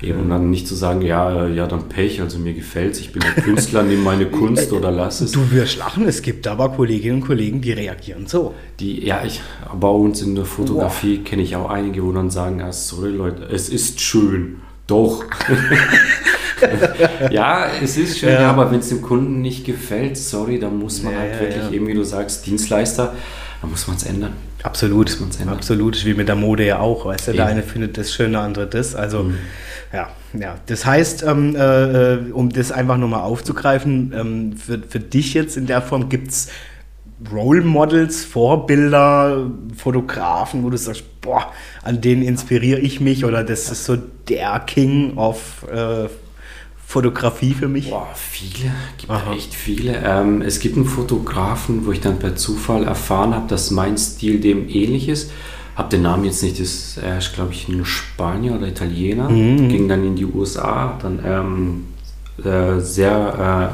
Eben und dann nicht zu sagen, ja, äh, ja, dann Pech, also mir gefällt's, ich bin der Künstler, nimm meine Kunst oder lass es. Du wirst lachen, es gibt aber Kolleginnen und Kollegen, die reagieren so. Die, ja, ich, bei uns in der Fotografie kenne ich auch einige, wo dann sagen, ja, sorry Leute, es ist schön. Doch. *laughs* ja, es ist schön, Ja. aber wenn es dem Kunden nicht gefällt, sorry, dann muss man Ja, halt wirklich ja. eben, wie du sagst, Dienstleister, dann muss man es ändern. Absolut, absolut, wie mit der Mode ja auch, weißt du, der Eben. eine findet das schön, der andere das, also Mhm. ja, ja, das heißt, ähm, äh, äh, um das einfach nochmal aufzugreifen, ähm, für, für dich jetzt in der Form gibt es Role Models, Vorbilder, Fotografen, wo du sagst, boah, an denen inspiriere ich mich oder das ist so der King of äh, Fotografie für mich. Boah, viele, gibt Aha. echt viele. Ähm, es gibt einen Fotografen, wo ich dann per Zufall erfahren habe, dass mein Stil dem ähnlich ist. Hab den Namen jetzt nicht, das er ist, glaube ich, ein Spanier oder Italiener. Mhm. Ging dann in die USA, hat dann ähm, äh, sehr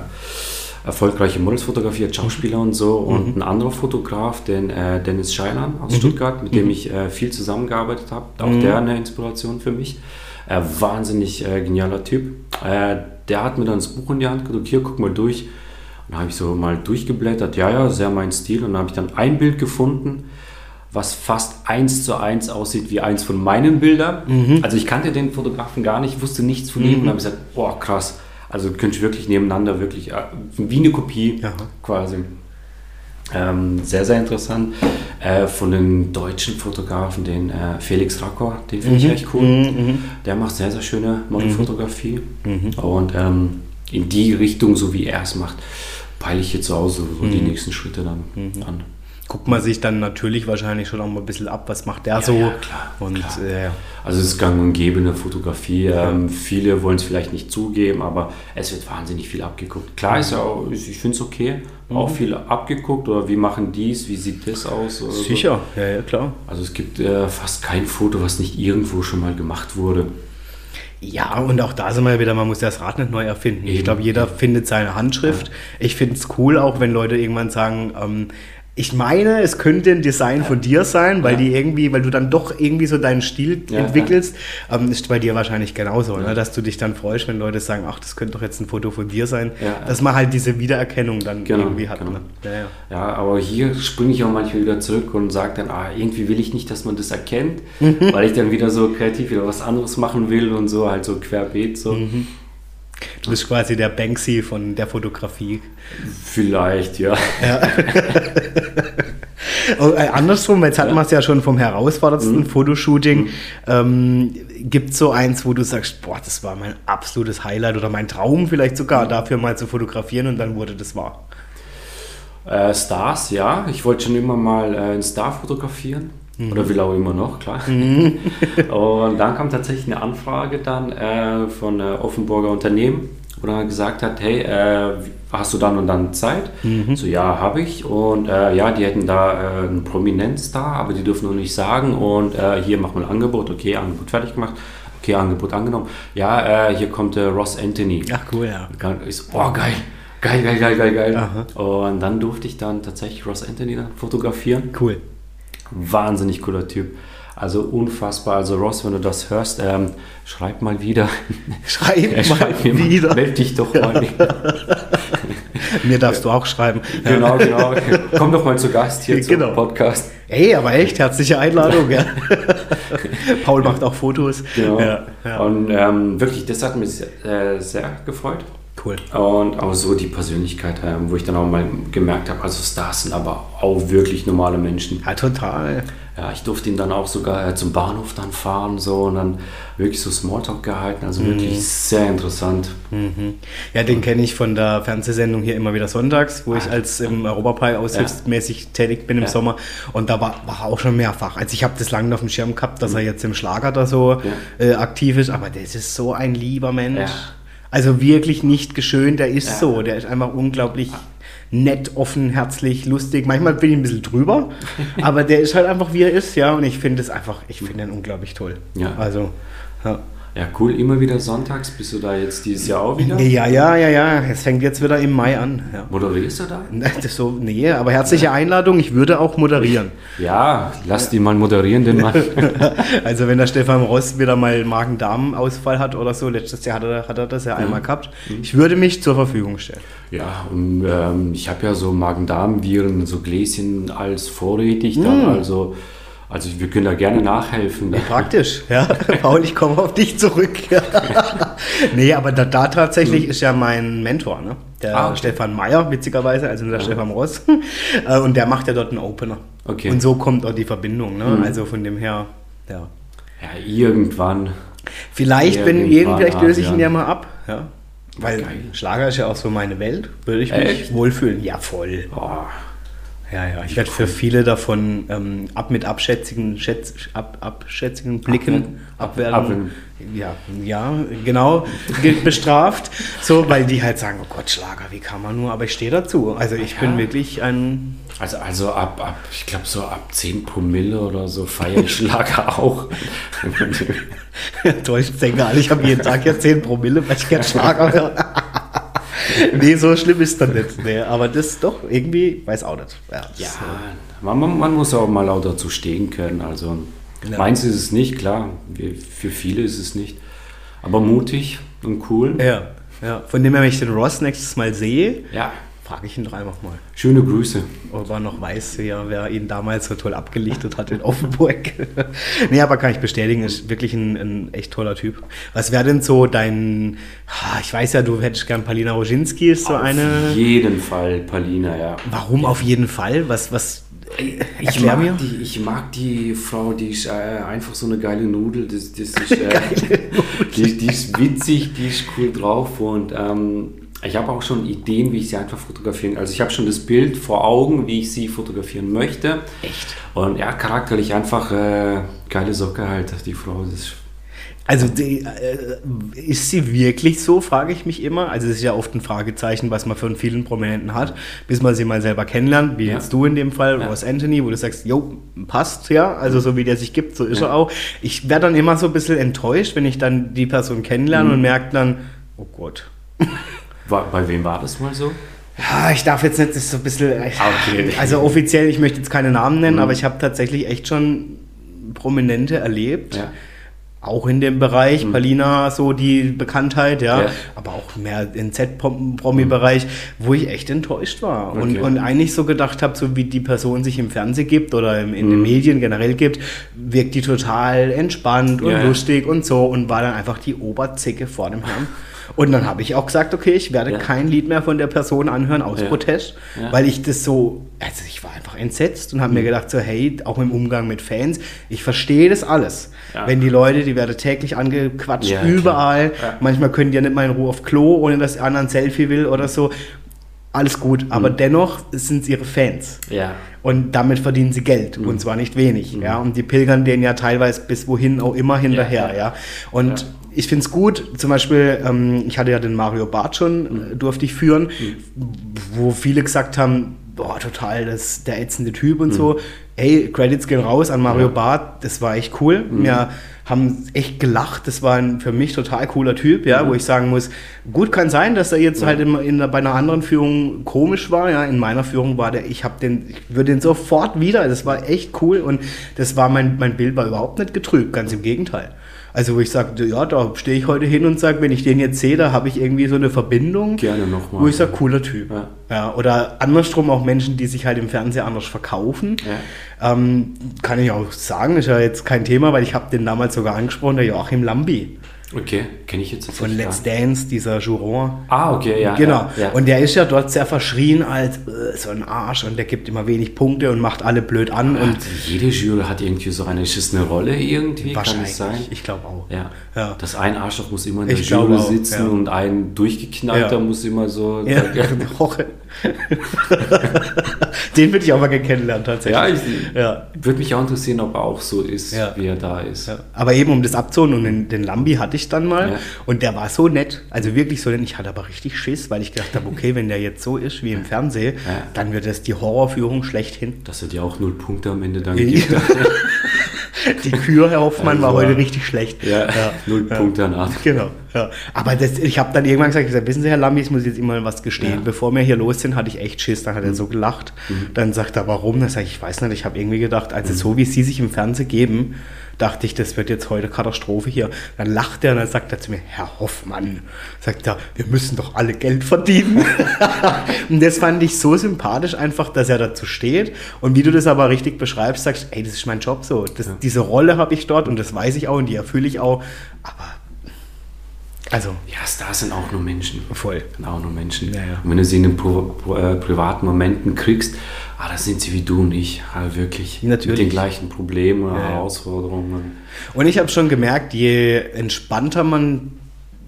äh, erfolgreiche Models fotografiert, Schauspieler und so. Und ein anderer Fotograf, den äh, Dennis Scheinern aus Stuttgart, mit dem ich äh, viel zusammengearbeitet habe. Auch der eine Inspiration für mich. Äh, wahnsinnig äh, genialer Typ. Äh, der hat mir dann das Buch in die Hand gedrückt, hier, guck mal durch. Und da habe ich so mal durchgeblättert, ja, ja, sehr mein Stil. Und dann habe ich dann ein Bild gefunden, was fast eins zu eins aussieht wie eins von meinen Bildern. Also ich kannte den Fotografen gar nicht, wusste nichts von ihm und habe gesagt, boah, krass. Also könnte ich wirklich nebeneinander, wirklich äh, wie eine Kopie Aha. quasi. Ähm, sehr, sehr interessant. Äh, von den deutschen Fotografen, den äh, Felix Rakor, den finde ich echt cool. Mhm, Der macht sehr, sehr schöne Modelfotografie. Und ähm, in die Richtung, so wie er es macht, peile ich hier zu Hause so die nächsten Schritte dann an. Guckt man sich dann natürlich wahrscheinlich schon auch mal ein bisschen ab, was macht der so. ja, klar, und klar. Äh, Also es ist gang und gäbe in der Fotografie. Ähm, viele wollen es vielleicht nicht zugeben, aber es wird wahnsinnig viel abgeguckt. Klar ist ja auch, ich finde es okay, auch viel abgeguckt oder wie machen dies, wie sieht das aus? Oder so. sicher, ja, ja, klar. Also es gibt äh, fast kein Foto, was nicht irgendwo schon mal gemacht wurde. Ja, und auch da sind wir ja wieder, man muss das Rad nicht neu erfinden. Ich Eben. glaube, jeder findet seine Handschrift. Ich finde es cool, auch wenn Leute irgendwann sagen, ähm, ich meine, es könnte ein Design von dir sein, weil Ja. die irgendwie, weil du dann doch irgendwie so deinen Stil Ja, entwickelst. Ähm, ist bei dir wahrscheinlich genauso, ne? dass du dich dann freust, wenn Leute sagen, ach, das könnte doch jetzt ein Foto von dir sein. Ja, ja. Dass man halt diese Wiedererkennung dann Genau, irgendwie hat. genau. Ne? Ja, ja. Ja, aber hier springe ich auch manchmal wieder zurück und sage dann, ah, irgendwie will ich nicht, dass man das erkennt, Mhm. weil ich dann wieder so kreativ wieder was anderes machen will und so, halt so querbeet so. Mhm. Du bist quasi der Banksy von der Fotografie. Vielleicht, ja. *laughs* Oh, äh, andersrum, jetzt hatten wir es ja schon vom herausforderndsten Fotoshooting. Ähm, Gibt es so eins, wo du sagst, boah, das war mein absolutes Highlight oder mein Traum vielleicht sogar, dafür mal zu fotografieren und dann wurde das wahr? Äh, Stars, ja. Ich wollte schon immer mal äh, einen Star fotografieren. Oder will auch immer noch, klar. *laughs* und dann kam tatsächlich eine Anfrage dann äh, von äh, Offenburger Unternehmen, wo dann gesagt hat, hey, äh, hast du dann und dann Zeit? So, ja, habe ich. Und äh, ja, die hätten da äh, einen Prominenz-Star, aber die dürfen noch nicht sagen. Und äh, hier machen wir ein Angebot. Okay, Angebot fertig gemacht. Okay, Angebot angenommen. Ja, äh, hier kommt äh, Ross Anthony. Ach cool, ja. Ich so, boah, geil. Geil, geil, geil, geil, geil. Aha. Und dann durfte ich dann tatsächlich Ross Anthony fotografieren. Cool. Wahnsinnig cooler Typ. Also unfassbar. Also Ross, wenn du das hörst, ähm, schreib mal wieder. *laughs* Schreib Ja, mal schreib mir mal, wieder. Meld dich doch mal. *laughs* Mir darfst du auch schreiben. genau, *laughs* genau. Komm doch mal zu Gast hier zum Genau. Podcast. Ey, aber echt, herzliche Einladung. ja. Paul macht auch Fotos. Genau. Ja, ja. Und ähm, wirklich, das hat mich sehr, äh, sehr gefreut. Cool. Und auch so die Persönlichkeit, ähm, wo ich dann auch mal gemerkt habe, also Stars sind aber auch wirklich normale Menschen. Ja, total. Ja, ich durfte ihn dann auch sogar äh, zum Bahnhof dann fahren so und dann wirklich so Smalltalk gehalten. Also wirklich Mhm. sehr interessant. Ja, den kenne ich von der Fernsehsendung hier immer wieder sonntags, wo ich Ah. als im Europapark aushilfsmäßig tätig bin im Ja. Sommer. Und da war, war er auch schon mehrfach. Also ich habe das lange auf dem Schirm gehabt, dass er jetzt im Schlager da so äh, aktiv ist, aber das ist so ein lieber Mensch. Also wirklich nicht geschönt, der ist Ja. so. Der ist einfach unglaublich nett, offen, herzlich, lustig. Manchmal bin ich ein bisschen drüber, *laughs* aber der ist halt einfach wie er ist, ja. Und ich finde es einfach, ich finde ihn unglaublich toll. Ja. Also, ja. Ja, cool. Immer wieder sonntags. Bist du da jetzt dieses Jahr auch wieder? Ja, ja, ja, ja. Es fängt jetzt wieder im Mai an. Ja. Moderierst du da? Nein, Das so, nee, aber herzliche Einladung, ich würde auch moderieren. Ja, lass die mal moderieren, den Mann. *laughs* Also wenn der Stefan Ross wieder mal Magen-Darm-Ausfall hat oder so, letztes Jahr hat er, hat er das ja einmal gehabt, ich würde mich zur Verfügung stellen. Ja, und ähm, ich habe ja so Magen-Darm-Viren, so Gläschen als vorrätig dann, also, also wir können da gerne nachhelfen. Praktisch, ja. *laughs* Paul, ich komme auf dich zurück. *laughs* nee, aber da, da tatsächlich ist ja mein Mentor, ne? Der Ah, okay. Stefan Meyer, witzigerweise, also der Stefan Ross. *laughs* Äh, Und der macht ja dort einen Opener. Okay. Und so kommt auch die Verbindung, ne? Also von dem her, ja. Ja, irgendwann. Vielleicht, wenn Irgendwann, irgend, vielleicht löse ich ihn ja mal ab. Ja. Weil Geil. Schlager ist ja auch so meine Welt. Würde ich mich Echt? wohlfühlen. Ja, voll. Oh, Ja, ja. Ich werde für viele davon ähm, ab mit abschätzigen, Schätz, ab, abschätzigen Blicken abwerten. Abwerten. Ja, ja, genau. ge- bestraft. So, weil die halt sagen, oh Gott, Schlager, wie kann man nur? Aber ich stehe dazu. Also ich Ja. bin wirklich ein. also, also ab, ab, ich glaube so ab 10 Promille oder so feiere ich Schlager *laughs* auch. Deutschsänger alle. Ich habe jeden Tag ja 10 Promille, weil ich gern Schlager höre. *laughs* nee, so schlimm ist das nicht. Nee, aber das doch irgendwie, weiß auch nicht. Ja, Ja, so. man, man, man muss auch mal auch dazu stehen können. Also Ja. meins ist es nicht, klar. Für viele ist es nicht. Aber mutig und cool. ja, ja. Von dem her, wenn ich den Ross nächstes Mal sehe, Ja, frage ich ihn doch einfach mal. schöne Grüße. Ob er noch weiß, ja, wer ihn damals so toll abgelichtet hat in Offenburg. *laughs* nee, aber kann ich bestätigen, ist wirklich ein, ein echt toller Typ. Was wäre denn so dein, ich weiß ja, du hättest gern Palina Roginski, ist so Auf eine. jeden Fall Palina, ja. Warum auf jeden Fall? Was, was, Ich mag, mir. die, ich mag die Frau, die ist äh, einfach so eine geile Nudel. Das, das ist, *laughs* äh, die, die ist witzig, die ist cool drauf und ähm, ich habe auch schon Ideen, wie ich sie einfach fotografieren. Also ich habe schon das Bild vor Augen, wie ich sie fotografieren möchte. Echt? Und ja, charakterlich einfach äh, geile Socke halt, die Frau. Das ist, Also die, äh, ist sie wirklich so, frage ich mich immer. Also es ist ja oft ein Fragezeichen, was man von vielen Prominenten hat, bis man sie mal selber kennenlernt, wie Ja. jetzt du in dem Fall, Ja. Ross Anthony, wo du sagst, jo, passt, ja, also so wie der sich gibt, so ist Ja. er auch. Ich werde dann immer so ein bisschen enttäuscht, wenn ich dann die Person kennenlerne Mhm. und merke dann, oh Gott. *laughs* bei wem war das mal so? Ja, ich darf jetzt nicht, das ist so ein bisschen, Okay. also offiziell, ich möchte jetzt keine Namen nennen, Mhm. aber ich habe tatsächlich echt schon Prominente erlebt, Ja. auch in dem Bereich, Palina, so die Bekanntheit, ja, Ja. aber auch mehr im Z-Promi-Bereich, wo ich echt enttäuscht war und, Okay. und eigentlich so gedacht habe, so wie die Person sich im Fernsehen gibt oder in den Mhm. Medien generell gibt, wirkt die total entspannt und Ja. lustig und so und war dann einfach die Oberzicke vor dem Herrn. Und dann habe ich auch gesagt, okay, ich werde Ja. kein Lied mehr von der Person anhören aus Ja. Protest, Ja. weil ich das so, also ich war einfach entsetzt und habe Mhm. mir gedacht, so hey, auch im Umgang mit Fans, ich verstehe das alles. Wenn die Leute, die werden täglich angequatscht, überall, manchmal können die ja nicht mal in Ruhe auf Klo, ohne dass der andere ein Selfie will oder so. Alles gut, aber dennoch sind es ihre Fans. Ja. Und damit verdienen sie Geld und zwar nicht wenig. Ja? Und die pilgern denen ja teilweise bis wohin auch immer hinterher. Ja. Und. Ich finde es gut, zum Beispiel, ähm, ich hatte ja den Mario Barth schon, äh, durfte ich führen, wo viele gesagt haben, boah, total das, der ätzende Typ und so. Ey, Credits gehen raus an Mario Ja. Barth, das war echt cool. Wir haben echt gelacht, das war ein für mich total cooler Typ, ja, wo ich sagen muss, gut kann sein, dass er jetzt halt in, in, bei einer anderen Führung komisch war, ja, in meiner Führung war der, ich habe den, ich würde den sofort wieder, das war echt cool und das war mein, mein Bild war überhaupt nicht getrübt, ganz im Gegenteil. Also wo ich sage, ja, da stehe ich heute hin und sage, wenn ich den jetzt sehe, da habe ich irgendwie so eine Verbindung, Gerne nochmal. wo ich sage, cooler Typ. Ja. Ja, oder andersrum auch Menschen, die sich halt im Fernsehen anders verkaufen. Ja. Ähm, kann ich auch sagen, ist ja jetzt kein Thema, weil ich habe den damals sogar angesprochen, der Joachim Lambi. Okay, kenne ich jetzt Von tatsächlich Let's gar nicht. Dance, dieser Juron. Ah, okay, ja. Genau. Ja, ja. Und der ist ja dort sehr verschrien als äh, so ein Arsch und der gibt immer wenig Punkte und macht alle blöd an und und jede Jury hat irgendwie so eine, eine Rolle irgendwie, kann wahrscheinlich. es sein? Ich glaube auch. Ja. Ja. Das ein Arschloch muss immer in der Ich Jury auch, sitzen ja. und ein durchgeknallter muss immer so. Ja, Roche. *laughs* *laughs* Den würde ich auch mal gerne kennenlernen, tatsächlich. Ja, ich Ja. würde mich auch interessieren, ob er auch so ist, Ja. wie er da ist. Ja, aber eben um das abzuholen und den, den Lambi hatte ich dann mal und der war so nett, also wirklich so nett. Ich hatte aber richtig Schiss, weil ich gedacht habe, okay, wenn der jetzt so ist wie im Fernsehen, dann wird das die Horrorführung schlechthin. Dass er dir auch null Punkte am Ende dann gibt. *laughs* *laughs* Die Kür, Herr Hoffmann, war Also, heute richtig schlecht. Ja, null Punkte an Art. Genau. Ja. Aber das, ich habe dann irgendwann gesagt, sag, wissen Sie, Herr Lambi, ich muss jetzt immer was gestehen. Ja. Mhm. Bevor wir hier los sind, hatte ich echt Schiss. Dann hat er so gelacht. Dann sagt er, warum? Dann sage ich, ich weiß nicht, ich habe irgendwie gedacht, also Mhm. so wie Sie sich im Fernsehen geben, dachte ich, das wird jetzt heute Katastrophe hier. Dann lacht er und dann sagt er zu mir, Herr Hoffmann, sagt er, wir müssen doch alle Geld verdienen. *laughs* und das fand ich so sympathisch einfach, dass er dazu steht. Und wie du das aber richtig beschreibst, sagst, ey, das ist mein Job so. Das, Diese Rolle habe ich dort und das weiß ich auch und die erfülle ich auch. Aber, also, Ja, Stars sind auch nur Menschen. voll. Sind auch nur Menschen. Ja, ja. Und wenn du sie in den Pro, Pro, äh, privaten Momenten kriegst, ah, das sind sie wie du und ich. Ah, wirklich. Natürlich. Mit den gleichen Problemen, Ja. Herausforderungen. Und ich habe schon gemerkt, je entspannter man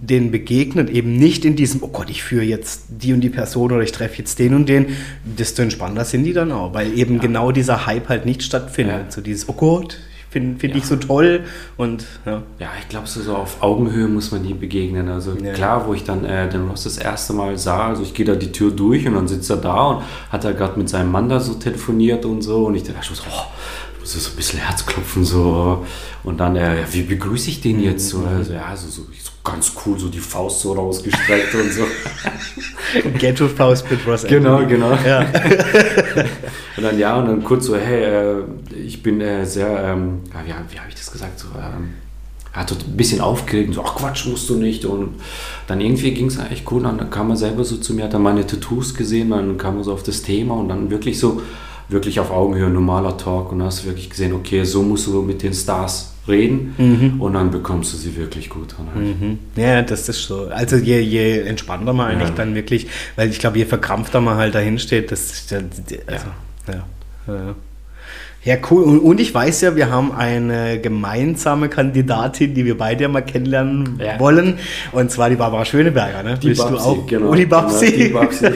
den begegnet, eben nicht in diesem, oh Gott, ich führe jetzt die und die Person oder ich treffe jetzt den und den, desto entspannter sind die dann auch, weil eben genau dieser Hype halt nicht stattfindet. So dieses, oh Gott, finde find Ja. ich so toll und ja. Ja, ich glaube, so, so auf Augenhöhe muss man die begegnen. Also Ja. klar, wo ich dann äh, den Ross das erste Mal sah, also ich gehe da die Tür durch und dann sitzt er da und hat er gerade mit seinem Mann da so telefoniert und so und ich dachte schon so, oh, so, so ein bisschen Herzklopfen so und dann, äh, ja, wie begrüße ich den jetzt? So, also, ja, so, so, so ganz cool, so die Faust so rausgestreckt und so. *laughs* Ghetto-Faust mit Ross Genau, Anthony. genau. Ja. *laughs* Und dann ja, und dann kurz so, hey, äh, ich bin äh, sehr, ähm, ja, wie, wie habe ich das gesagt, so, ähm, hat ein bisschen aufgeregt und so, ach Quatsch, musst du nicht. Und dann irgendwie ging es echt cool. Dann kam er selber so zu mir, hat dann meine Tattoos gesehen, dann kam er so auf das Thema und dann wirklich so, wirklich auf Augenhöhe, normaler Talk. Und hast du wirklich gesehen, okay, so musst du mit den Stars reden und dann bekommst du sie wirklich gut. Halt. Mhm. Ja, das ist so. Also je, je entspannter man eigentlich Ja. dann wirklich, weil ich glaube, je verkrampfter man halt dahin steht, das ist ja, also, ja. Ja, ja, cool. Und, und ich weiß ja, wir haben eine gemeinsame Kandidatin, die wir beide ja mal kennenlernen Ja. wollen. Und zwar die Barbara Schöneberger. Ne? Die Bist du Babsi, auch? genau. Oh, die Babsi. Genau, die Babsi.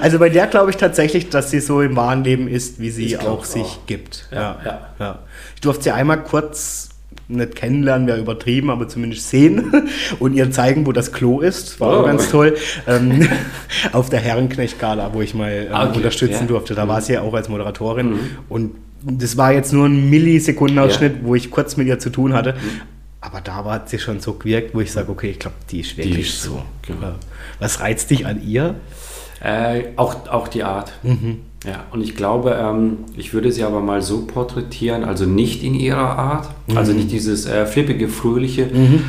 also bei der glaube ich tatsächlich, dass sie so im wahren Leben ist, wie sie auch sich auch. gibt. Ja, ja. ja. Ich durfte sie einmal kurz nicht kennenlernen, wäre übertrieben, aber zumindest sehen *laughs* und ihr zeigen, wo das Klo ist. War auch Oh. ganz toll. Ähm, *laughs* auf der Herrenknecht-Gala, wo ich mal ähm, okay. unterstützen Ja. Mhm. durfte. Da war sie ja auch als Moderatorin. Und das war jetzt nur ein Millisekundenausschnitt, wo ich kurz mit ihr zu tun hatte. Aber da war sie schon so gewirkt, wo ich sage, okay, ich glaube, die ist wirklich ist so. genau. Ja. Was reizt dich an ihr? Äh, auch, auch die Art. Ja, und ich glaube, ähm, ich würde sie aber mal so porträtieren, also nicht in ihrer Art, also nicht dieses äh, flippige, fröhliche,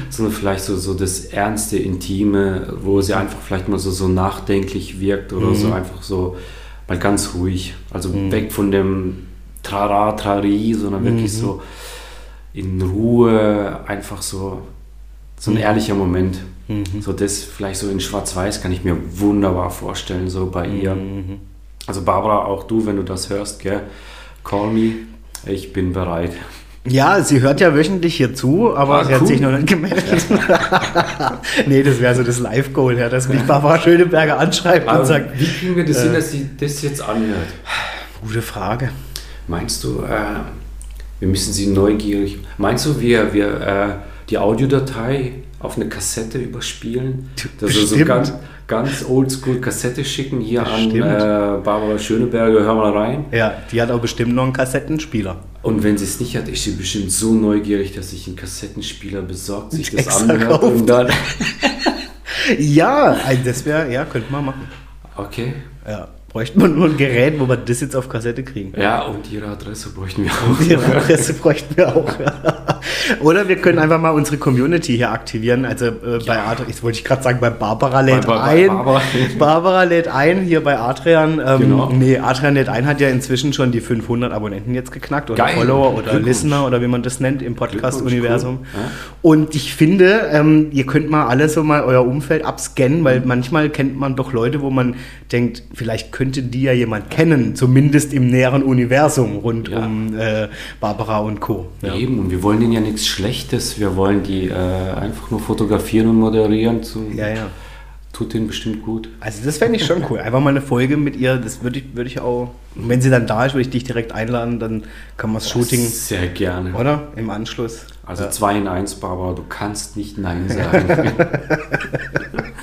sondern vielleicht so, so das ernste, intime, wo sie einfach vielleicht mal so, so nachdenklich wirkt oder so einfach so mal ganz ruhig. Also weg von dem Trara, Trari, sondern wirklich so in Ruhe, einfach so, so ein ehrlicher Moment. So das vielleicht so in Schwarz-Weiß kann ich mir wunderbar vorstellen, so bei ihr. Also Barbara, auch du, wenn du das hörst, gell, call me, ich bin bereit. Ja, sie hört ja wöchentlich hier zu, aber Ah, sie hat cool. sich noch nicht gemeldet. *laughs* nee, das wäre so das Live-Goal, ja, dass mich Barbara Schöneberger anschreibt und Aber sagt, wie kriegen wir das hin, dass sie das jetzt anhört? gute Frage. Meinst du, äh, wir müssen sie neugierig, meinst du, wir, wir äh, die Audiodatei auf eine Kassette überspielen? Dass wir so Bestimmt. ganz, ganz oldschool Kassette schicken hier Bestimmt. an äh, Barbara Schöneberger, hör mal rein. Ja, die hat auch bestimmt noch einen Kassettenspieler. Und wenn sie es nicht hat, ist sie bestimmt so neugierig, dass sich ein Kassettenspieler besorgt, sich das Extra anhört kauft. und dann. *laughs* Ja, das wäre, ja, könnte man machen. Okay. Ja, bräuchte man nur ein Gerät, wo wir das jetzt auf Kassette kriegen. Ja, und ihre Adresse bräuchten wir auch. Ihre Adresse bräuchten wir auch. Oder wir können einfach mal unsere Community hier aktivieren. Also äh, bei Adrian, ich wollte ich gerade sagen, bei Barbara lädt Bei- bei- ein. Barbara. Barbara lädt ein, hier bei Adrian. Ähm, Genau. Nee, Adrian lädt ein, hat ja inzwischen schon die 500 Abonnenten jetzt geknackt. Oder Geil. Follower oder. Listener oder wie man das nennt im Podcast-Universum. Cool. Ja. Und ich finde, ähm, ihr könnt mal alle so mal euer Umfeld abscannen, weil manchmal kennt man doch Leute, wo man denkt, vielleicht könnte die ja jemand kennen, zumindest im näheren Universum rund Ja. um äh, Barbara und Co. Ja. Eben, und wir wollen denen ja nichts Schlechtes, wir wollen die äh, einfach nur fotografieren und moderieren. Zu, ja, ja. Tut denen bestimmt gut. Also das fände ich schon cool. Einfach mal eine Folge mit ihr, das würde ich, würde ich auch, wenn sie dann da ist, würde ich dich direkt einladen, dann kann man das Shooting, Sehr gerne. oder? Im Anschluss. Also 2 in 1, Barbara, du kannst nicht Nein sagen. *laughs* *laughs*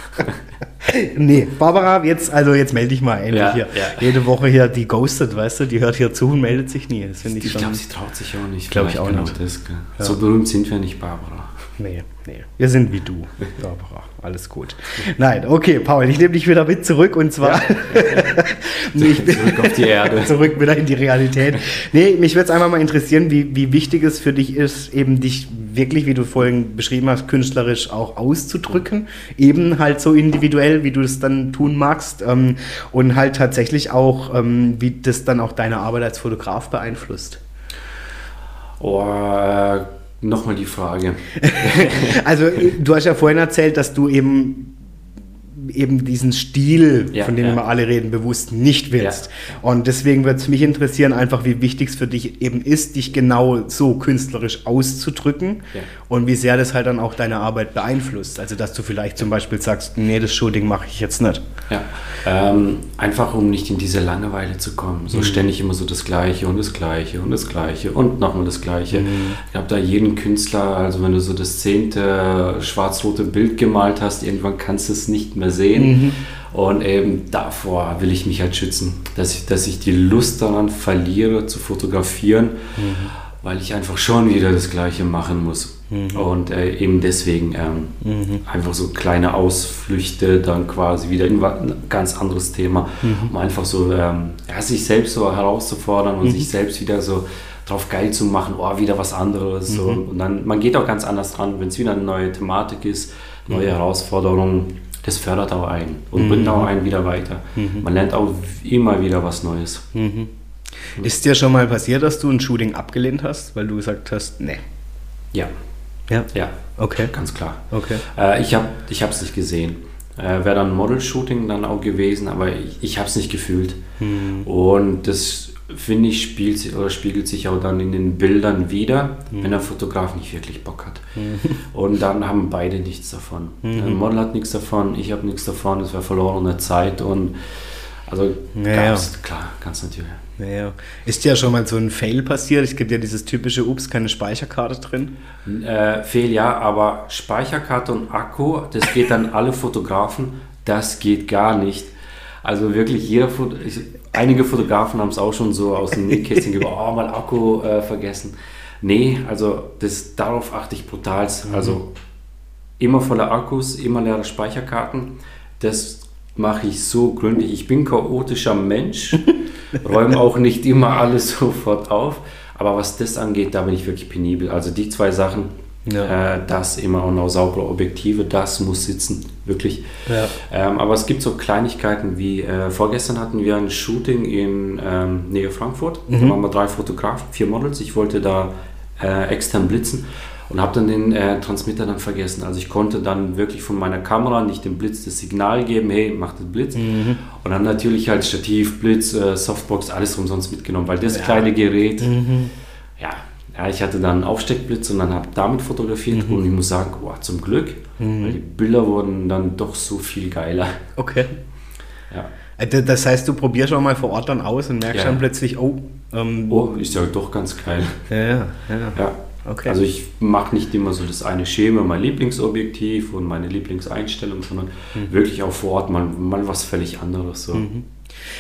*laughs* Nee, Barbara, jetzt, also jetzt melde ich mal endlich Ja, hier. ja. Jede Woche hier, die ghostet, weißt du, die hört hier zu und meldet sich nie. Das finde ich, ich schon. glaube, sie traut sich auch nicht. Glaub ich auch genau nicht. Das, gell. So berühmt sind wir nicht, Barbara. Nee, nee. Wir sind wie du, Barbara. Alles gut. Nein, okay, Paul, ich nehme dich wieder mit zurück und zwar *laughs* nee, ich bin Zurück auf die Erde. *laughs* zurück wieder in die Realität. Nee, mich würde es einfach mal interessieren, wie, wie wichtig es für dich ist, eben dich wirklich, wie du vorhin beschrieben hast, künstlerisch auch auszudrücken. Eben halt so individuell, wie du es dann tun magst. Ähm, und halt tatsächlich auch, ähm, wie das dann auch deine Arbeit als Fotograf beeinflusst. Oh, äh, Nochmal die Frage. *laughs* Also du hast ja vorhin erzählt, dass du eben eben diesen Stil, Ja, von dem ja. immer alle reden, bewusst nicht willst. Und deswegen würde es mich interessieren, einfach wie wichtig es für dich eben ist, dich genau so künstlerisch auszudrücken Ja. und wie sehr das halt dann auch deine Arbeit beeinflusst. Also dass du vielleicht zum Beispiel sagst, nee, das Shooting mache ich jetzt nicht. Ja, ähm, einfach um nicht in diese Langeweile zu kommen. Mhm. So ständig immer so das Gleiche und das Gleiche und das Gleiche und nochmal das Gleiche. Mhm. Ich habe da jeden Künstler, also wenn du so das zehnte schwarz-rote Bild gemalt hast, irgendwann kannst du es nicht mehr sehen. Mhm. Und eben davor will ich mich halt schützen, dass ich, dass ich die Lust daran verliere zu fotografieren, Mhm. weil ich einfach schon wieder das Gleiche machen muss. Mhm. Und äh, eben deswegen ähm, einfach so kleine Ausflüchte, dann quasi wieder in ein ganz anderes Thema, Mhm. um einfach so ähm, ja, sich selbst so herauszufordern und sich selbst wieder so drauf geil zu machen, oh, wieder was anderes. So. Und dann, man geht auch ganz anders dran, wenn es wieder eine neue Thematik ist, neue Herausforderungen, das fördert auch einen und bringt auch einen wieder weiter. Man lernt auch immer wieder was Neues. Ist dir schon mal passiert, dass du ein Shooting abgelehnt hast, weil du gesagt hast, nee. Ja, Ja. ja, Okay. ganz klar. Okay. Äh, ich habe es nicht gesehen. Äh, Wäre dann Model-Shooting dann auch gewesen, aber ich, ich habe es nicht gefühlt. Und das finde ich spielt, oder spiegelt sich auch dann in den Bildern wieder, wenn der Fotograf nicht wirklich Bock hat. Und dann haben beide nichts davon. Der Model hat nichts davon, ich habe nichts davon, es wäre verlorene Zeit und also Ja, gab's, klar, ganz natürlich. Naja. Ist dir schon mal so ein Fail passiert? Es gibt ja dieses typische Ups, keine Speicherkarte drin. Äh, fehl ja, aber Speicherkarte und Akku, das geht an alle Fotografen, das geht gar nicht. Also wirklich jeder Foto, ich, einige Fotografen haben es auch schon so aus dem Nähkästchen *laughs* gegeben, oh, mal Akku äh, vergessen. Nee, also das, darauf achte ich brutal. Also immer volle Akkus, immer leere Speicherkarten. Das mache ich so gründlich. Ich bin chaotischer Mensch, *laughs* räume auch nicht immer alles sofort auf. Aber was das angeht, da bin ich wirklich penibel. Also die zwei Sachen, Ja. äh, das immer auch saubere Objektive, das muss sitzen, wirklich. Ja. Ähm, aber es gibt so Kleinigkeiten wie, äh, vorgestern hatten wir ein Shooting in ähm, Nähe Frankfurt. Da waren wir drei Fotografen, vier Models. Ich wollte da äh, extern blitzen und habe dann den äh, Transmitter dann vergessen. Also ich konnte dann wirklich von meiner Kamera nicht dem Blitz das Signal geben, hey, mach den Blitz. Und dann natürlich halt Stativ, Blitz, äh, Softbox, alles umsonst mitgenommen, weil das kleine Gerät, ja, ja, ich hatte dann einen Aufsteckblitz und dann habe damit fotografiert und ich muss sagen, boah, zum Glück, weil die Bilder wurden dann doch so viel geiler. Okay. Ja. Äh, Das heißt, du probierst auch mal vor Ort dann aus und merkst Ja. dann plötzlich, oh, ähm, Oh, ist ja doch ganz geil. ja, ja, ja. Ja. Okay. Also ich mache nicht immer so das eine Schema, mein Lieblingsobjektiv und meine Lieblingseinstellung, sondern wirklich auch vor Ort mal, mal was völlig anderes. So.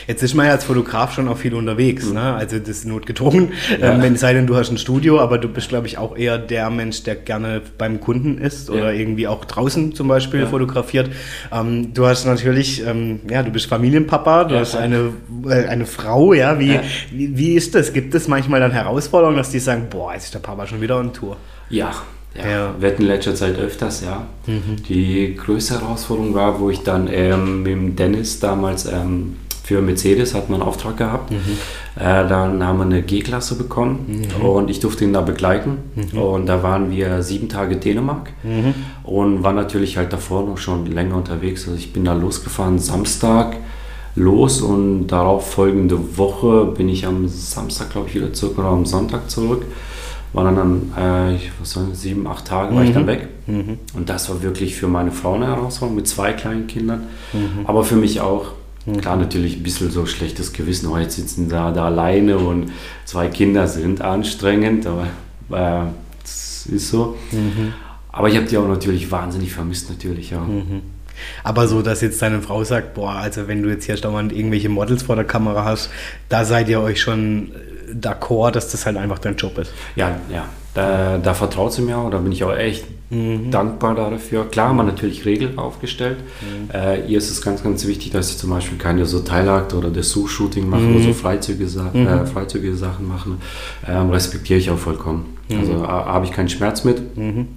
Jetzt ist man ja als Fotograf schon auch viel unterwegs, mhm. ne? also das ist notgedrungen, ja. ähm, wenn es sei denn, du hast ein Studio, aber du bist, glaube ich, auch eher der Mensch, der gerne beim Kunden ist ja. oder irgendwie auch draußen zum Beispiel ja. fotografiert. Ähm, du hast natürlich, ähm, ja, du bist Familienpapa, du hast eine, äh, eine Frau, ja, wie, wie, wie, ist das? Gibt es manchmal dann Herausforderungen, dass die sagen, boah, jetzt ist der Papa schon wieder on Tour? Ja, ja, ja. wir hatten in letzter Zeit öfters, ja. Mhm. Die größte Herausforderung war, wo ich dann ähm, mit dem Dennis damals ähm, für Mercedes hatten wir einen Auftrag gehabt. Mhm. Äh, dann haben wir eine G-Klasse bekommen mhm. und ich durfte ihn da begleiten. Mhm. Und da waren wir sieben Tage Dänemark mhm. und war natürlich halt davor noch schon länger unterwegs. Also ich bin da losgefahren Samstag los und darauf folgende Woche bin ich am Samstag, glaube ich, wieder zurück oder am Sonntag zurück. War dann, dann äh, ich, was sagen, sieben, acht Tage war ich dann mhm. weg. Mhm. Und das war wirklich für meine Frau eine Herausforderung mit zwei kleinen Kindern, aber für mich auch Mhm. Klar, natürlich ein bisschen so schlechtes Gewissen. Oh, jetzt sitzen da, da alleine und zwei Kinder sind anstrengend, aber äh, das ist so. Mhm. Aber ich habe die auch natürlich wahnsinnig vermisst, natürlich, ja. Mhm. Aber so, dass jetzt deine Frau sagt, boah, also wenn du jetzt hier dauernd irgendwelche Models vor der Kamera hast, da seid ihr euch schon d'accord, dass das halt einfach dein Job ist. Ja, ja. Da, da vertraut sie mir auch, da bin ich auch echt mhm. dankbar dafür. Klar haben wir natürlich Regeln aufgestellt. Mhm. Äh, ihr ist es ganz, ganz wichtig, dass ich zum Beispiel keine so Teilakt oder Dessous-Shooting mache mhm. oder so freizügige, mhm. äh, freizügige Sachen machen. Ähm, respektiere ich auch vollkommen. Mhm. Also äh, habe ich keinen Schmerz mit. Mhm.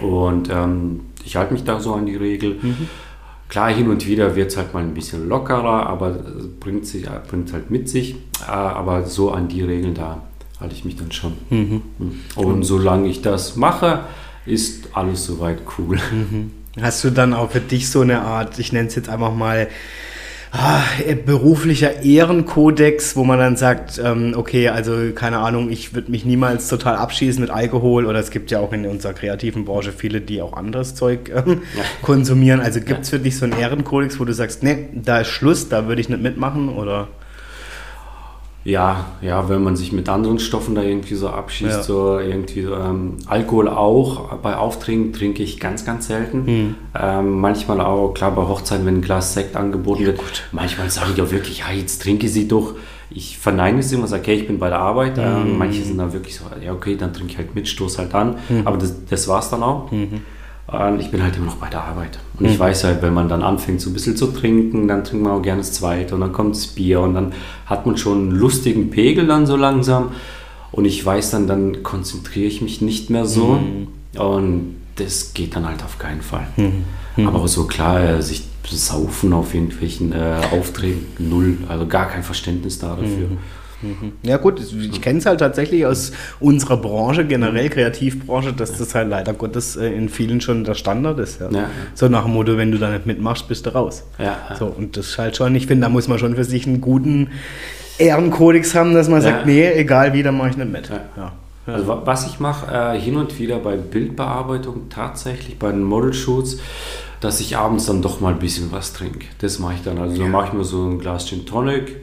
Und ähm, ich halte mich da so an die Regel. Klar, hin und wieder wird es halt mal ein bisschen lockerer, aber bringt es bringt halt mit sich. Äh, aber so an die Regeln, da halte ich mich dann schon. Mhm. Und solange ich das mache, ist alles soweit cool. Mhm. Hast du dann auch für dich so eine Art, ich nenne es jetzt einfach mal, ah, beruflicher Ehrenkodex, wo man dann sagt, ähm, okay, also keine Ahnung, ich würde mich niemals total abschießen mit Alkohol oder es gibt ja auch in unserer kreativen Branche viele, die auch anderes Zeug ähm, ja. konsumieren. Also gibt es für dich so einen Ehrenkodex, wo du sagst, nee, da ist Schluss, da würde ich nicht mitmachen oder? Ja, ja, wenn man sich mit anderen Stoffen da irgendwie so abschießt, ja. so irgendwie ähm, Alkohol auch. Bei Auftrinken trinke ich ganz, ganz selten. Mhm. Ähm, manchmal auch, klar, bei Hochzeiten, wenn ein Glas Sekt angeboten ja, wird, gut. manchmal sage ich auch wirklich, ja, jetzt trinke sie doch. Ich verneine es immer, sage, okay, ich bin bei der Arbeit. Mhm. manche sind dann wirklich so, ja, okay, dann trinke ich halt mit, stoß halt an. Mhm. Aber das, das war es dann auch. Mhm. Und ich bin halt immer noch bei der Arbeit. Und mhm. ich weiß halt, wenn man dann anfängt, so ein bisschen zu trinken, dann trinkt man auch gerne das zweite und dann kommt das Bier und dann hat man schon einen lustigen Pegel dann so langsam. Und ich weiß dann, dann konzentriere ich mich nicht mehr so. Mhm. Und das geht dann halt auf keinen Fall. Mhm. mhm. Aber so klar, äh, sich saufen auf irgendwelchen äh, Aufträgen, null. Also gar kein Verständnis da dafür. Mhm. Ja gut, ich kenne es halt tatsächlich aus unserer Branche, generell Kreativbranche, dass das halt leider Gottes äh, in vielen schon der Standard ist. Ja. Ja. So nach dem Motto, wenn du da nicht mitmachst, bist du raus. Ja. So, und das ist halt schon, ich finde, da muss man schon für sich einen guten Ehrenkodex haben, dass man sagt, nee, egal wie, dann mache ich nicht mit. Also was ich mache, äh, hin und wieder bei Bildbearbeitung tatsächlich, bei den Model-Shoots, dass ich abends dann doch mal ein bisschen was trinke. Das mache ich dann. Also ja. mache ich mir so ein Glas Gin Tonic,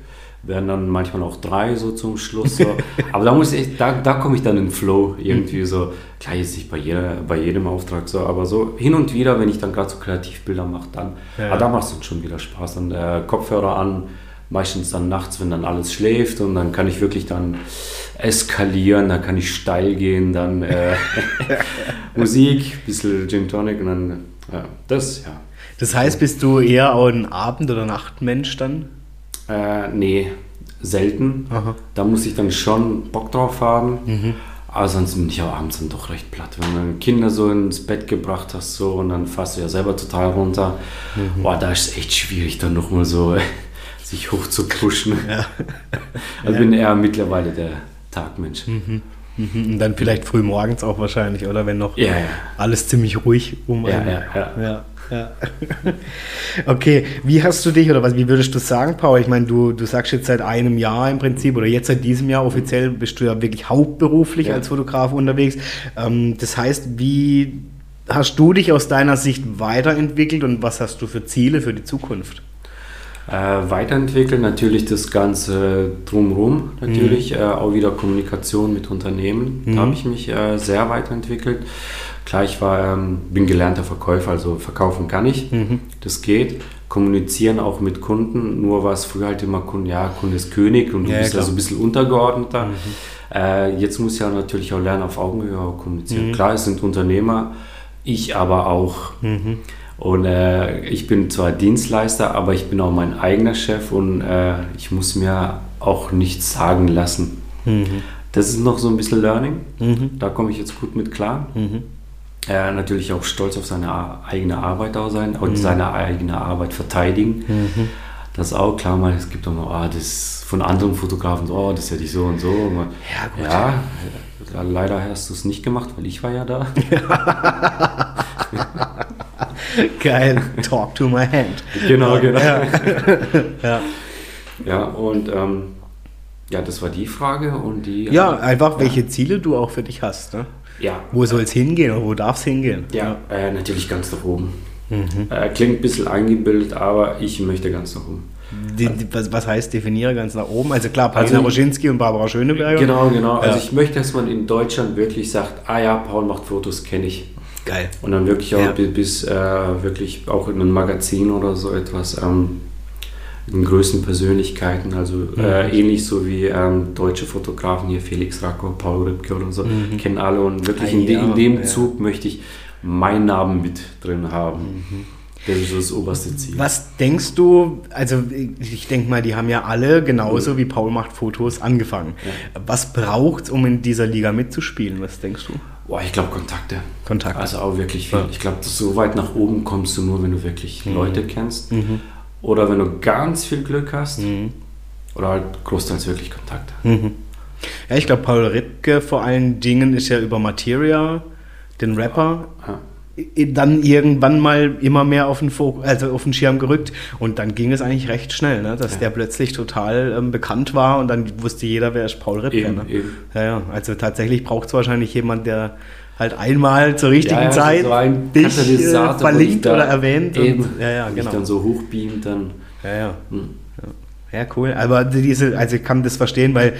werden dann manchmal auch drei so zum Schluss. So. *laughs* Aber da muss ich, da, da komme ich dann in Flow irgendwie so. Klar, jetzt nicht bei, jeder, bei jedem Auftrag so, aber so hin und wieder, wenn ich dann gerade so Kreativbilder mache, dann, ja. aber da macht es dann schon wieder Spaß. Dann der Kopfhörer an, meistens dann nachts, wenn dann alles schläft und dann kann ich wirklich dann eskalieren, da kann ich steil gehen, dann äh, *laughs* *laughs* Musik, bisschen Gin Tonic und dann, ja, das, ja. Das heißt, bist du eher ein Abend- oder Nachtmensch dann? Äh, nee, selten. Aha. Da muss ich dann schon Bock drauf haben. Mhm. Aber sonst bin ich auch abends dann doch recht platt. Wenn du dann Kinder so ins Bett gebracht hast so und dann fasst du ja selber total runter. Mhm. Boah, da ist es echt schwierig, dann nochmal so *laughs* sich hoch zu pushen. Ja. *laughs* Also ja. bin eher mittlerweile der Tagmensch. Mhm. Mhm. Und dann vielleicht früh morgens auch wahrscheinlich, oder? Wenn noch ja, ja. alles ziemlich ruhig um einen. Ja, ja, ja. Ja. *laughs* Okay, wie hast du dich oder was, wie würdest du sagen, Paul? Ich meine, du, du sagst jetzt seit einem Jahr im Prinzip oder jetzt seit diesem Jahr offiziell bist du ja wirklich hauptberuflich ja. als Fotograf unterwegs. Ähm, das heißt, wie hast du dich aus deiner Sicht weiterentwickelt und was hast du für Ziele für die Zukunft? Äh, weiterentwickeln natürlich das Ganze drumherum, natürlich mhm. äh, auch wieder Kommunikation mit Unternehmen. Mhm. Da habe ich mich äh, sehr weiterentwickelt. Klar, ich war, ähm, bin gelernter Verkäufer, also verkaufen kann ich, Mhm. das geht. Kommunizieren auch mit Kunden, nur war es früher halt immer Kunde, ja, Kunde ist König und du Ja, bist klar. also ein bisschen untergeordneter. Äh, jetzt muss ich ja natürlich auch lernen, auf Augenhöhe auch kommunizieren. Klar, es sind Unternehmer, ich aber auch. Und äh, ich bin zwar Dienstleister, aber ich bin auch mein eigener Chef und äh, ich muss mir auch nichts sagen lassen. Das ist noch so ein bisschen Learning. Da komme ich jetzt gut mit klar. Äh, natürlich auch stolz auf seine eigene Arbeit auch sein und seine eigene Arbeit verteidigen. Das ist auch klar, mal, es gibt auch noch, ah, das von anderen Fotografen, so, oh, das hätte ich so und so. Man, Ja, gut. Ja, äh, leider hast du es nicht gemacht, weil ich war ja da. *laughs* Geil. Talk to my hand. genau, genau. Ja. *laughs* ja. Ja, und ähm, ja, das war die Frage und die. ja, einfach welche Ziele du auch für dich hast. Ne? Ja, Wo soll es hingehen oder wo darf es hingehen? ja äh, natürlich ganz nach oben. Mhm. Äh, klingt ein bisschen eingebildet, aber ich möchte ganz nach oben. Die, die, was, was heißt definiere ganz nach oben? Also klar, Paulina Also- Roschinski und Barbara Schöneberger. Genau, genau. Also Ja. ich möchte, dass man in Deutschland wirklich sagt, ah ja, Paul macht Fotos, kenne ich. Geil. Und dann wirklich auch Ja. bi- bis äh, wirklich auch in einem Magazin oder so etwas ähm, in größten Persönlichkeiten, also Mhm. äh, ähnlich so wie ähm, deutsche Fotografen hier, Felix Racco, Paul Ripke oder so, kennen alle und wirklich Mhm. Ah, in, de, ja, in dem ja. Zug möchte ich meinen Namen mit drin haben. Das ist so das oberste Ziel. Mhm. Was denkst du, also ich denke mal, die haben ja alle genauso wie Paul macht Fotos angefangen. Was braucht es, um in dieser Liga mitzuspielen? Was denkst du? Boah, ich glaube Kontakte. Kontakt. Also auch wirklich viel. Ja. Ich glaube, so weit nach oben kommst du nur, wenn du wirklich Mhm. Leute kennst. Oder wenn du ganz viel Glück hast. Mhm. Oder halt großteils wirklich Kontakte. Ja, ich glaube, Paul Ripke vor allen Dingen ist ja über Materia, den Rapper, Ja. dann irgendwann mal immer mehr auf den, also auf den Schirm gerückt und dann ging es eigentlich recht schnell, ne? dass Ja. der plötzlich total ähm, bekannt war und dann wusste jeder, wer ist Paul Ripke. Eben, ne? eben. Ja, ja, also tatsächlich braucht es wahrscheinlich jemand, der halt einmal zur richtigen Ja, ja, Zeit so ein dich äh, verlinkt oder erwähnt. Eben, Und, ja, ja, genau. ich dann so hochbeamt, dann. Ja, ja. Hm. Ja, cool. Aber diese, also ich kann das verstehen, weil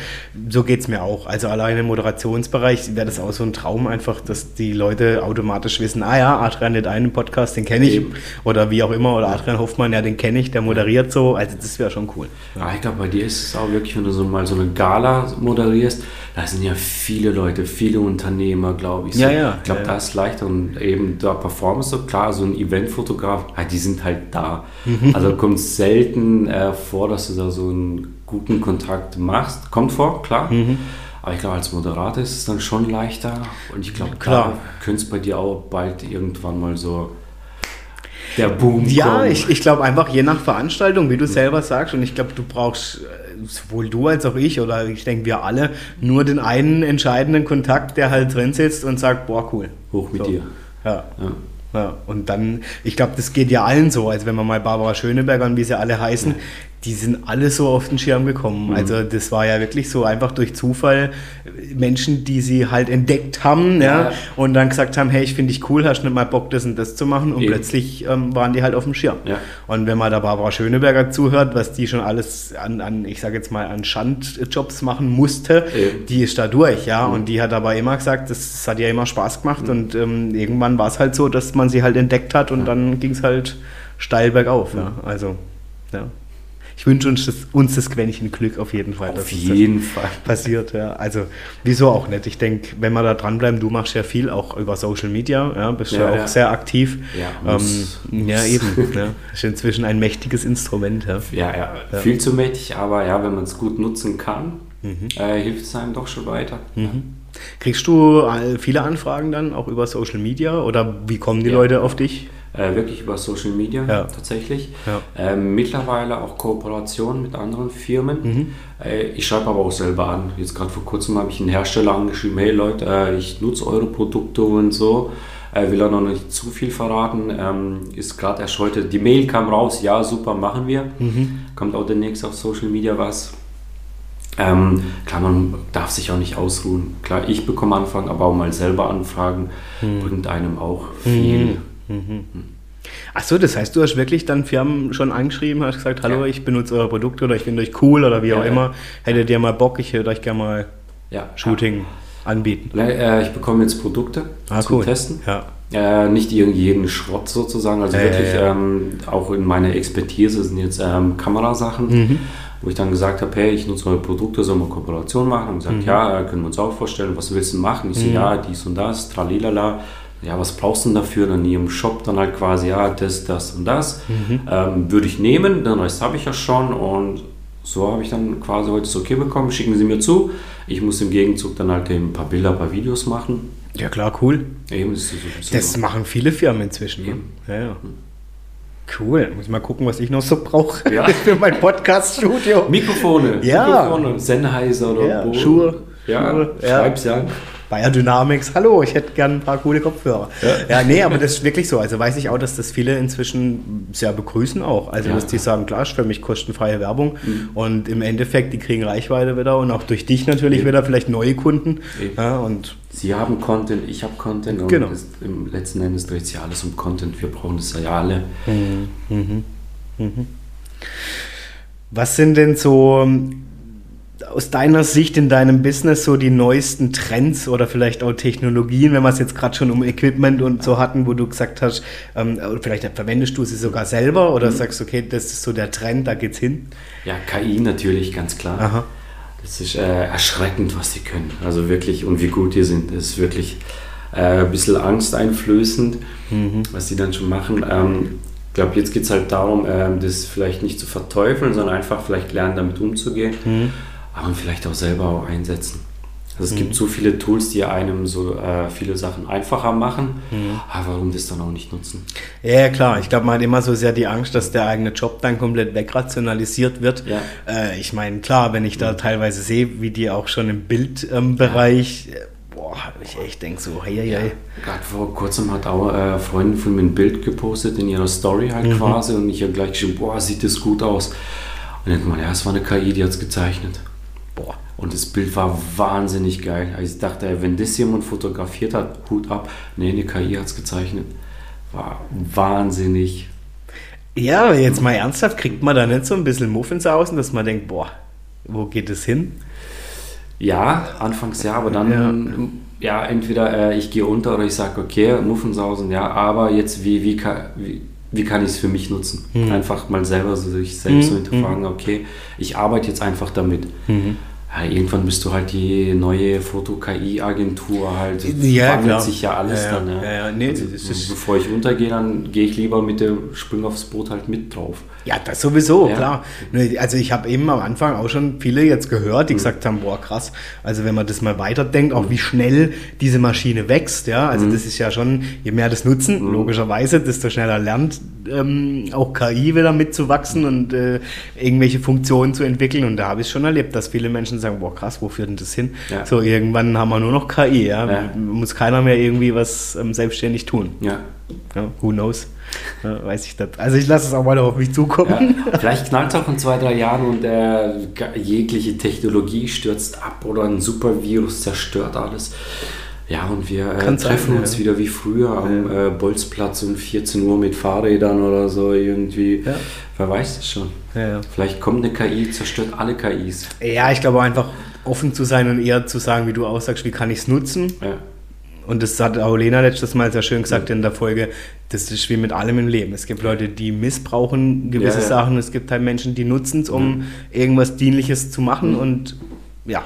so geht es mir auch. Also allein im Moderationsbereich wäre das auch so ein Traum einfach, dass die Leute automatisch wissen, ah ja, Adrian hat einen Podcast, den kenne ich. Eben. Oder wie auch immer, oder Adrian Hoffmann, ja, den kenne ich, der moderiert so. Also das wäre schon cool. Ja, ich glaube, bei dir ist es auch wirklich, wenn du so mal so eine Gala moderierst, da sind ja viele Leute, viele Unternehmer, glaube ich. So. Ja, ja, Ich glaube, ja, da ja. ist leichter und eben da Performance so klar, so ein Eventfotograf, ah, die sind halt da. Mhm. Also kommt selten äh, vor, dass du da so einen guten Kontakt machst. Kommt vor, klar. Mhm. Aber ich glaube, als Moderator ist es dann schon leichter. Und ich glaube, Klar. könnte es bei dir auch bald irgendwann mal so der Boom Ja, kommen. ich, ich glaube einfach je nach Veranstaltung, wie du selber sagst, und ich glaube, du brauchst äh, sowohl du als auch ich oder ich denke wir alle nur den einen entscheidenden Kontakt, der halt drin sitzt und sagt, boah, cool. Hoch mit So. dir. Ja. Ja. Ja, und dann, ich glaube, das geht ja allen so. Also wenn man mal Barbara Schöneberger und wie sie alle heißen, die sind alle so auf den Schirm gekommen. Mhm. Also das war ja wirklich so einfach durch Zufall äh, Menschen, die sie halt entdeckt haben, ja, Ja. und dann gesagt haben, hey, ich finde dich cool, hast du nicht mal Bock, das und das zu machen? Und Eben. plötzlich ähm, waren die halt auf dem Schirm. Ja. Und wenn man da Barbara Schöneberger zuhört, was die schon alles an, an ich sage jetzt mal, an Schandjobs machen musste, Eben. die ist da durch, ja. Und die hat aber immer gesagt, das, hat ja immer Spaß gemacht. Und ähm, irgendwann war es halt so, dass man sie halt entdeckt hat und dann ging es halt steil bergauf, ja. Also, ja. Ich wünsche uns das, uns das Quäntchen Glück auf jeden Fall. Auf jeden Fall. passiert, ja. Also, wieso auch nicht? Ich denke, wenn wir da dranbleiben, du machst ja viel auch über Social Media, ja, bist ja, Ja, auch ja. sehr aktiv. Ja, muss- ähm, ja eben. ja. Ist inzwischen ein mächtiges Instrument, ja. Ja, ja, viel zu mächtig, aber ja, wenn man es gut nutzen kann, Mhm. äh, hilft es einem doch schon weiter. Kriegst du äh, viele Anfragen dann auch über Social Media oder wie kommen die. Leute auf dich? Äh, wirklich über Social Media Ja. tatsächlich. Ja. Ähm, mittlerweile auch Kooperationen mit anderen Firmen. Mhm. Äh, ich schreibe aber auch selber an. Jetzt gerade vor kurzem habe ich einen Hersteller angeschrieben, hey Leute, äh, ich nutze eure Produkte und so. Äh, will er noch nicht zu viel verraten. Ähm, ist gerade erst heute, die Mail kam raus, ja super, machen wir. Mhm. Kommt auch demnächst auf Social Media was. Ähm, klar, man darf sich auch nicht ausruhen. Klar, ich bekomme Anfragen, aber auch mal selber Anfragen Mhm. bringt einem auch viel. Achso, das heißt, du hast wirklich dann Firmen schon angeschrieben, hast gesagt, hallo, Ja. ich benutze eure Produkte oder ich finde euch cool oder wie Ja, auch ja. immer. Hättet ihr mal Bock, ich hätte euch gerne mal Shooting. anbieten? Äh, ich bekomme jetzt Produkte ah, zum cool. Testen. Äh, nicht jeden Schrott sozusagen, also Ja, wirklich. Ähm, auch in meiner Expertise sind jetzt ähm, Kamerasachen, Mhm. wo ich dann gesagt habe, hey, ich nutze eure Produkte, sollen wir Kooperation machen? Und Mhm. gesagt, ja, äh, können wir uns auch vorstellen, was willst du machen? Ich so, ja, dies und das, tralilala. Ja, was brauchst du denn dafür? Dann in ihrem Shop dann halt quasi, ja, das, das und das. Mhm. Ähm, würde ich nehmen, den Rest habe ich ja schon und so habe ich dann quasi heute das okay bekommen, schicken sie mir zu. Ich muss im Gegenzug dann halt eben ein paar Bilder, ein paar Videos machen. Ja, klar, cool. Eben, das Das machen viele Firmen inzwischen. Ne? Ja, ja. Cool. Muss ich mal gucken, was ich noch so brauche Ja. *laughs* für mein Podcast-Studio. Mikrofone, Ja. Mikrofone, Sennheiser oder Ja, Schuhe. Ja, Schuhe, schreib's ja. Bayer Dynamics, hallo, ich hätte gern ein paar coole Kopfhörer. Ja. nee, aber das ist wirklich so. Also weiß ich auch, dass das viele inzwischen sehr begrüßen auch. Also Ja. Mhm. dass die sagen, klar, ist für mich kostenfreie Werbung. Und im Endeffekt, die kriegen Reichweite wieder und auch durch dich natürlich Eben. wieder vielleicht neue Kunden. Ja, und Sie haben Content, ich habe Content und Genau. es, im letzten Endes dreht sich alles um Content. Wir brauchen das ja alle. was sind denn so aus deiner Sicht in deinem Business so die neuesten Trends oder vielleicht auch Technologien, wenn wir es jetzt gerade schon um Equipment und so hatten, wo du gesagt hast, ähm, vielleicht verwendest du sie sogar selber oder sagst, okay, das ist so der Trend, da geht's hin? Ja, KI natürlich, ganz klar. Aha. Das ist äh, erschreckend, was sie können. Also wirklich, und wie gut die sind. Das ist wirklich äh, ein bisschen angsteinflößend, was sie dann schon machen. Ähm, ich glaube, jetzt geht es halt darum, ähm, das vielleicht nicht zu verteufeln, sondern einfach vielleicht lernen, damit umzugehen. Aber vielleicht auch selber auch einsetzen. Also es gibt so viele Tools, die einem so äh, viele Sachen einfacher machen. Aber warum das dann auch nicht nutzen? Ja, ja, klar. Ich glaube, man hat immer so sehr die Angst, dass der eigene Job dann komplett wegrationalisiert wird. Ja. Äh, ich meine, klar, wenn ich da teilweise sehe, wie die auch schon im Bildbereich, äh, boah, ich echt denke so, hey, hey, hey. Gerade vor kurzem hat auch äh, eine Freundin von mir ein Bild gepostet in ihrer Story halt Mhm. quasi und ich habe gleich geschrieben, boah, sieht das gut aus. Und dann denkt man, ja, es war eine KI, die hat es gezeichnet. Boah. Und das Bild war wahnsinnig geil. Also ich dachte, wenn das jemand fotografiert hat, Hut ab. Nee, eine KI hat es gezeichnet. War wahnsinnig. Ja, aber jetzt mal ernsthaft, kriegt man da nicht so ein bisschen Muffins außen, dass man denkt, boah, wo geht es hin? Ja, anfangs ja, aber dann, ja, entweder äh, ich gehe unter oder ich sage, okay, Muffensausen, ja, aber jetzt, wie, wie, wie, wie kann ich es für mich nutzen? Einfach mal selber so sich selbst so hinterfragen, okay, ich arbeite jetzt einfach damit. Ja, irgendwann bist du halt die neue Foto-KI-Agentur halt. Ja, wandelt klar. sich ja alles Ja, dann. Ja. Ja, ja, nee, also, bevor ich untergehe, dann gehe ich lieber mit dem Spring aufs Boot halt mit drauf. Ja, das sowieso, klar. Also ich habe eben am Anfang auch schon viele jetzt gehört, die gesagt haben, boah, krass. Also wenn man das mal weiterdenkt, auch wie schnell diese Maschine wächst, ja. Also das ist ja schon, je mehr das nutzen, logischerweise, desto schneller lernt ähm, auch KI wieder mitzuwachsen und äh, irgendwelche Funktionen zu entwickeln. Und da habe ich schon erlebt, dass viele Menschen sagen, boah, krass, wo führt denn das hin? Ja. So, irgendwann haben wir nur noch KI, ja. Ja. Muss keiner mehr irgendwie was ähm, selbstständig tun. Ja. Ja, who knows? Ja, weiß ich das. Also ich lasse es auch mal auf mich zukommen. Vielleicht knallt es auch in zwei, drei Jahren und äh, jegliche Technologie stürzt ab oder ein Supervirus zerstört alles. Ja, und wir äh, Kann sein, treffen ja. uns wieder wie früher am äh, Bolzplatz um 14 Uhr mit Fahrrädern oder so irgendwie. Ja. Wer weiß das schon. Ja. Vielleicht kommt eine KI, zerstört alle KIs. Ja, ich glaube einfach offen zu sein und eher zu sagen, wie du auch sagst, wie kann ich es nutzen? Und das hat auch Lena letztes Mal sehr schön gesagt in der Folge, das ist wie mit allem im Leben. Es gibt Leute, die missbrauchen gewisse. Sachen, es gibt halt Menschen, die nutzen es, um irgendwas Dienliches zu machen und ja,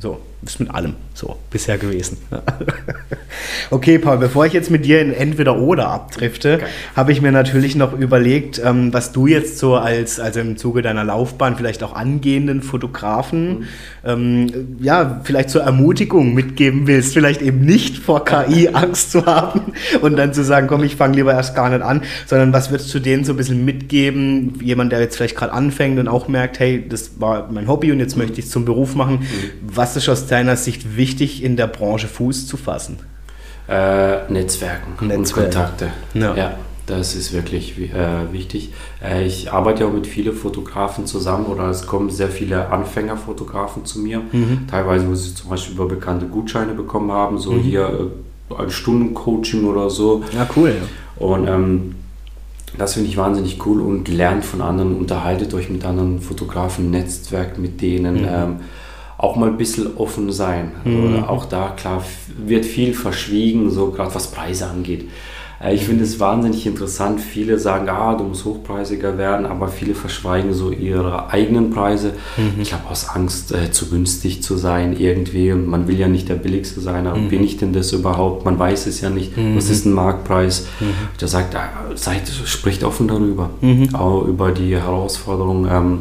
so, ist mit allem so bisher gewesen. *laughs* okay, Paul, bevor ich jetzt mit dir in entweder oder abdrifte, Geil. habe ich mir natürlich noch überlegt, ähm, was du jetzt so als, also im Zuge deiner Laufbahn vielleicht auch angehenden Fotografen, ähm, ja, vielleicht zur Ermutigung mitgeben willst, vielleicht eben nicht vor KI *laughs* Angst zu haben und dann zu sagen, komm, ich fange lieber erst gar nicht an, sondern was würdest du denen so ein bisschen mitgeben, jemand, der jetzt vielleicht gerade anfängt und auch merkt, hey, das war mein Hobby und jetzt möchte ich es zum Beruf machen. Was ist aus deiner Sicht wichtig, in der Branche Fuß zu fassen? Äh, Netzwerken und Netzwerken. Kontakte. Ja. das ist wirklich wi- äh, wichtig. Äh, ich arbeite ja auch mit vielen Fotografen zusammen oder es kommen sehr viele Anfängerfotografen zu mir. Mhm. Teilweise, wo sie zum Beispiel über bekannte Gutscheine bekommen haben, so hier äh, ein Stundencoaching oder so. Ja, cool. Ja. Und ähm, das finde ich wahnsinnig cool und lernt von anderen, unterhaltet euch mit anderen Fotografen, netzwerkt mit denen. Mhm. Ähm, auch mal ein bisschen offen sein. Also Mhm. Auch da, klar, wird viel verschwiegen, so gerade was Preise angeht. Äh, Ich finde es wahnsinnig interessant. Viele sagen, ah, du musst hochpreisiger werden, aber viele verschweigen so ihre eigenen Preise. Mhm. Ich glaube, aus Angst, äh, zu günstig zu sein irgendwie. Und man will ja nicht der Billigste sein, aber Mhm. bin ich denn das überhaupt? Man weiß es ja nicht. Was ist ein Marktpreis? Mhm. Da sagt, ah, seid, spricht offen darüber. Auch über die Herausforderungen. Ähm,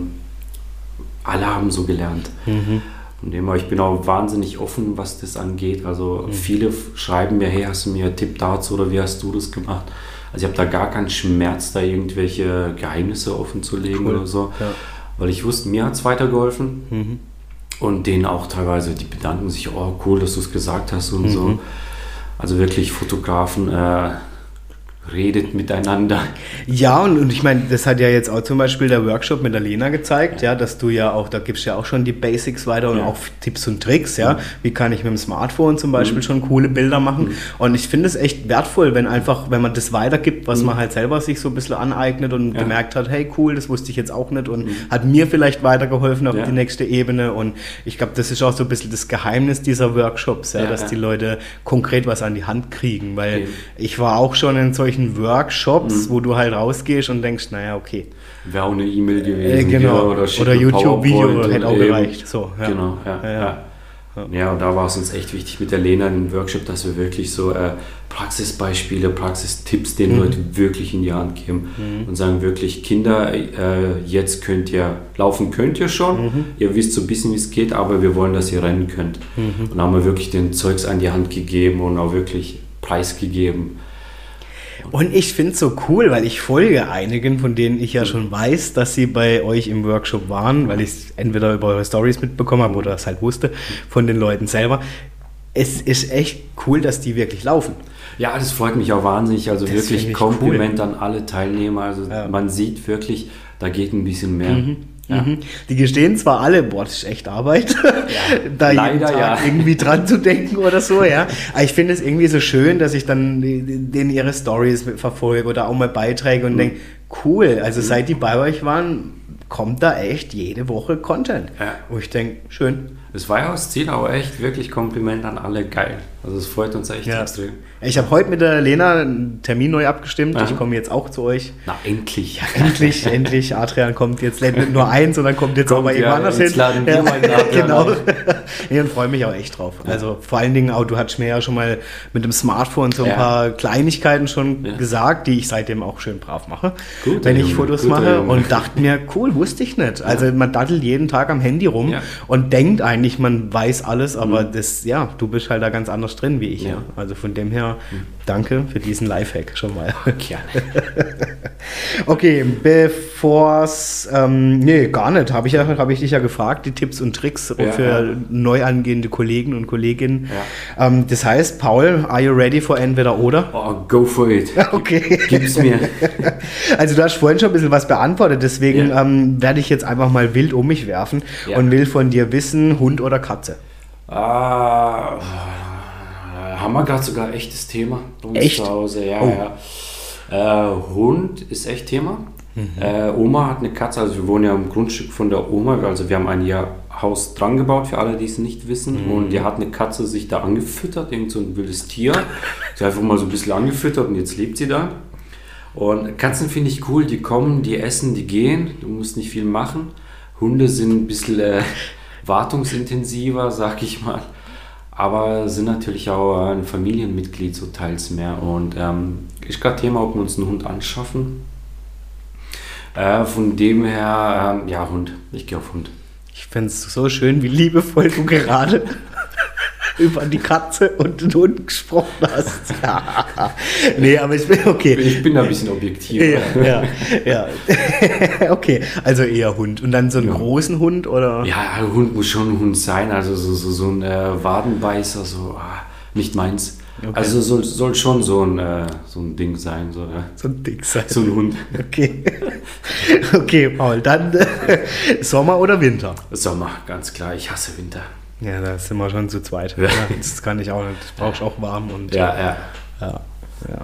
alle haben so gelernt. Mhm. Von dem her, ich bin auch wahnsinnig offen, was das angeht. Also Mhm. viele schreiben mir, hey, hast du mir einen Tipp dazu oder wie hast du das gemacht? Also ich habe da gar keinen Schmerz, da irgendwelche Geheimnisse offen zu legen Cool. oder so. Ja. Mhm. Weil ich wusste, mir hat es weitergeholfen. Und denen auch teilweise, die bedanken sich, oh cool, dass du es gesagt hast und Mhm. so. Also wirklich Fotografen äh, redet miteinander. Ja, und, und ich meine, das hat ja jetzt auch zum Beispiel der Workshop mit der Lena gezeigt, ja, dass du ja auch, da gibst du ja auch schon die Basics weiter und Ja. auch Tipps und Tricks, ja. Wie kann ich mit dem Smartphone zum Beispiel schon coole Bilder machen? Und ich finde es echt wertvoll, wenn einfach, wenn man das weitergibt, was man halt selber sich so ein bisschen aneignet und Ja. gemerkt hat, hey cool, das wusste ich jetzt auch nicht und hat mir vielleicht weitergeholfen auf Ja. die nächste Ebene. Und ich glaube, das ist auch so ein bisschen das Geheimnis dieser Workshops, ja, dass die Leute konkret was an die Hand kriegen, weil ich war auch schon in solchen Workshops, Mhm. wo du halt rausgehst und denkst, naja, okay. Wäre auch eine E-Mail gewesen. Äh, genau. Oder, eine YouTube-Video hätte auch gereicht. So, ja. Genau, ja. Ja, ja, ja. und da war es uns echt wichtig mit der Lena im Workshop, dass wir wirklich so äh, Praxisbeispiele, Praxistipps den Mhm. Leuten wirklich in die Hand geben und sagen wirklich, Kinder, äh, jetzt könnt ihr, laufen könnt ihr schon, Mhm. ihr wisst so ein bisschen, wie es geht, aber wir wollen, dass ihr rennen könnt. Mhm. Und haben wir wirklich den Zeugs an die Hand gegeben und auch wirklich preisgegeben. Und ich finde es so cool, weil ich folge einigen, von denen ich ja schon weiß, dass sie bei euch im Workshop waren, weil ich es entweder über eure Stories mitbekommen habe oder es halt wusste von den Leuten selber. Es ist echt cool, dass die wirklich laufen. Ja, das freut mich auch wahnsinnig. Also Das wirklich Kompliment an alle Teilnehmer. Also Ja. man sieht wirklich, da geht ein bisschen mehr. Ja. Mhm. Die gestehen zwar alle, boah, das ist echt Arbeit, *laughs* da jeden Tag ja. irgendwie dran zu denken oder so, ja. Aber ich finde es irgendwie so schön, dass ich dann denen ihre Stories verfolge oder auch mal Beiträge Mhm. und denke, cool, also seit die bei euch waren, kommt da echt jede Woche Content. Ja. Wo ich denke, schön. Das war ja das Ziel, aber echt wirklich Kompliment an alle. Geil. Also es freut uns echt Ja. extrem. Ich habe heute mit der Lena einen Termin neu abgestimmt. Aha. Ich komme jetzt auch zu euch. Na, endlich. Endlich, *laughs* endlich. Adrian kommt jetzt nicht nur eins, sondern kommt jetzt auch Kommt, mal ja, anders hin. laden wir mal *laughs* genau. nee, und freue mich auch echt drauf. Also vor allen Dingen auch, du hattest mir ja schon mal mit dem Smartphone so ein Ja. paar Kleinigkeiten schon Ja. gesagt, die ich seitdem auch schön brav mache, Guter wenn ich Junge, Fotos guter mache Junge. und dachte mir, cool, wusste ich nicht. Also man dattelt jeden Tag am Handy rum Ja. und denkt eigentlich, man weiß alles, aber das, ja, du bist halt da ganz anders drin wie ich. Ja. Ja. Also von dem her, danke für diesen Lifehack schon mal. Gerne. *laughs* Okay, bevor es, ähm, nee, gar nicht, habe ich, ja, hab ich dich ja gefragt, die Tipps und Tricks Ja, für ja. neu angehende Kollegen und Kolleginnen. Ähm, das heißt, Paul, are you ready for entweder oder? Oh, go for it. *laughs* Okay. Gib's mir. *laughs* Also du hast vorhin schon ein bisschen was beantwortet, deswegen Ja. Werde ich jetzt einfach mal wild um mich werfen Ja. und will von dir wissen, Hund oder Katze? Ah, haben wir gerade sogar echtes Thema bei uns Echt? zu Hause. Ja, Oh. ja. Äh, Hund ist echt Thema. Äh, Oma hat eine Katze, also wir wohnen ja im Grundstück von der Oma, also wir haben ein Jahr Haus dran gebaut, für alle, die es nicht wissen. Und die hat eine Katze sich da angefüttert, irgend so ein wildes Tier. *laughs* Sie hat einfach mal so ein bisschen angefüttert und jetzt lebt sie da. Und Katzen finde ich cool, die kommen, die essen, die gehen, du musst nicht viel machen. Hunde sind ein bisschen äh, *laughs* wartungsintensiver, sag ich mal. Aber sind natürlich auch ein Familienmitglied so teils mehr. Und ähm, ist gerade Thema, ob wir uns einen Hund anschaffen. Äh, von dem her, ähm, ja, Hund. Ich gehe auf Hund. Ich finde es so schön, wie liebevoll du gerade über die Katze und den Hund gesprochen hast. *laughs* nee, aber ich bin okay. Ich bin da ein bisschen objektiv. Ja, ja, ja. *laughs* okay, also eher Hund. Und dann so einen Ja. großen Hund oder? Ja, ein Hund muss schon ein Hund sein, also so, so, so ein äh, Wadenbeißer, so ah, nicht meins. Okay. Also soll, soll schon so ein, äh, so ein Ding sein, so, ja. So ein Dick sein. so ein Hund. Okay. *laughs* Okay, Paul, dann äh, Sommer oder Winter? Sommer, ganz klar, ich hasse Winter. Ja, da sind wir schon zu zweit. Ja. Das kann ich auch nicht. Das brauchst auch warm und Ja, ja. ja. ja.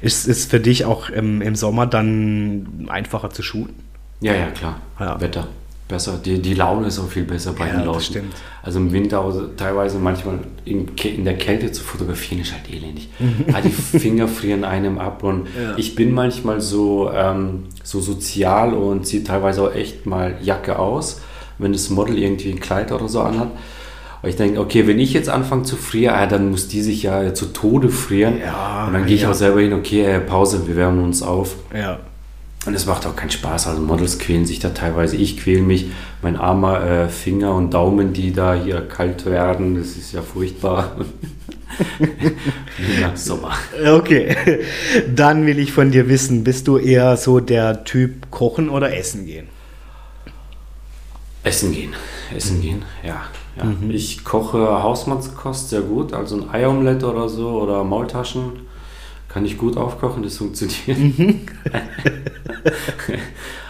Ist es für dich auch im, im Sommer dann einfacher zu shooten? Ja, ja, klar. Ja. Wetter. besser. Die, die Laune ist auch viel besser bei Ja, den das Leuten. stimmt. Also im Winter auch teilweise manchmal in, in der Kälte zu fotografieren ist halt elendig. Ah, die Finger frieren einem ab und Mhm. Ich bin manchmal so, ähm, so sozial und ziehe teilweise auch echt mal Jacke aus, wenn das Model irgendwie ein Kleid oder so anhat. Und ich denke, okay, wenn ich jetzt anfange zu frieren, ah, dann muss die sich ja zu Tode frieren. Ja, und dann gehe ich ja. auch selber hin, okay, äh, Pause, wir wärmen uns auf. Ja. Und es macht auch keinen Spaß. Also Models quälen sich da teilweise. Ich quäle mich, mein armer äh, Finger und Daumen, die da hier kalt werden. Das ist ja furchtbar. *laughs* Nach Sommer. Okay. Dann will ich von dir wissen, bist du eher so der Typ Kochen oder Essen gehen? Essen gehen. Essen gehen, ja. Ja. Ich koche Hausmannskost sehr gut. Also ein Eiomelett oder so oder Maultaschen kann ich gut aufkochen, das funktioniert. *laughs*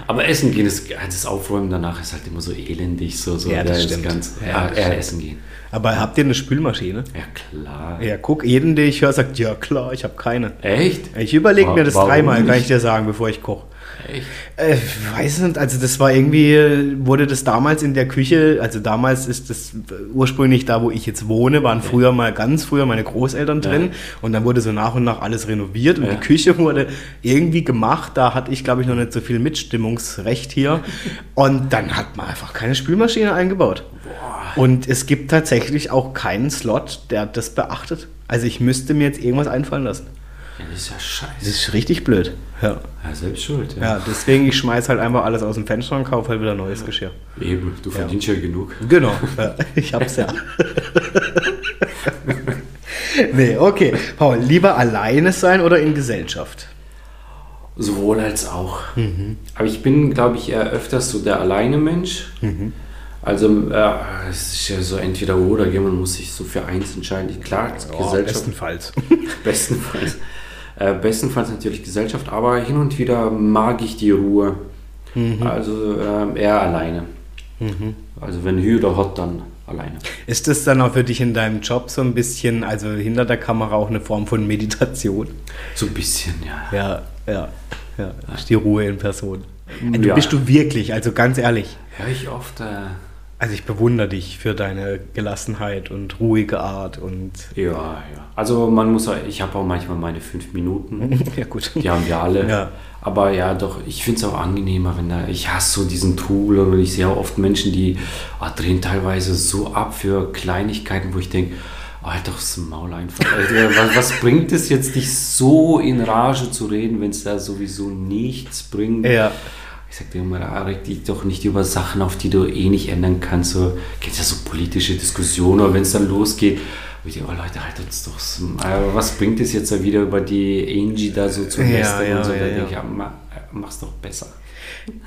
Aber Essen gehen, ist, das Aufräumen danach ist halt immer so elendig. So, so Ja, das stimmt. Ganz, Ja, das eher stimmt. Essen gehen. Aber habt ihr eine Spülmaschine? Ja, klar. Ja, guck, jeden, den ich höre, sagt, ja klar, ich habe keine. Echt? Ich überlege mir das warum dreimal, kann nicht? ich dir sagen, bevor ich koche. Echt? Äh, ich weiß nicht, also das war irgendwie, wurde das damals in der Küche, also damals ist das ursprünglich da, wo ich jetzt wohne, waren früher mal ganz früher meine Großeltern Ja. drin und dann wurde so nach und nach alles renoviert und Ja. die Küche wurde irgendwie gemacht, da hatte ich glaube ich noch nicht so viel Mitstimmungsrecht hier *laughs* und dann hat man einfach keine Spülmaschine eingebaut. Und es gibt tatsächlich auch keinen Slot, der das beachtet. Also ich müsste mir jetzt irgendwas einfallen lassen. Ja, das ist ja Das scheiße. ist richtig blöd. Ja. Ja, selbst schuld. Ja. Ja, deswegen, ich schmeiß halt einfach alles aus dem Fenster und kaufe halt wieder neues Geschirr. Eben, du verdienst ja, genug. Genau, ich hab's ja. *laughs* nee, okay. Paul, lieber alleine sein oder in Gesellschaft? Sowohl als auch. Aber ich bin, glaube ich, eher öfters so der alleine Mensch. Also äh, es ist ja so entweder oder, man muss sich so für eins entscheiden. Klar, Gesellschaft, bestenfalls. *laughs* bestenfalls. Äh, bestenfalls natürlich Gesellschaft, aber hin und wieder mag ich die Ruhe. Also ähm, eher alleine. Also wenn Hü oder Hot, dann alleine. Ist das dann auch für dich in deinem Job so ein bisschen, also hinter der Kamera auch eine Form von Meditation? So ein bisschen, ja. Ja, ja, ja. Das ist die Ruhe in Person. Du Ja. bist du wirklich, also ganz ehrlich. Höre ich oft. Äh, Also ich bewundere dich für deine Gelassenheit und ruhige Art und ja, ja. Also man muss, ich habe auch manchmal meine fünf Minuten. *laughs* ja gut. Die haben wir alle. Ja. Aber ja, doch, ich finde es auch angenehmer, wenn da, ich hasse so diesen Trubel und ich sehe auch oft Menschen, die ah, drehen teilweise so ab für Kleinigkeiten, wo ich denke, halt doch das Maul einfach. *laughs* Alter, was, was bringt es jetzt, dich so in Rage zu reden, wenn es da sowieso nichts bringt? Ja. Ich sag dir immer, reg dich doch nicht über Sachen auf, die du eh nicht ändern kannst. So, kennst ja so politische Diskussionen, oder wenn es dann losgeht, wo ich denke, oh Leute, haltet uns doch so, aber was bringt es jetzt da wieder über die Angie da so zu lästern ja, und so? ja, da ja. denke ich, ja, ma, mach's doch besser.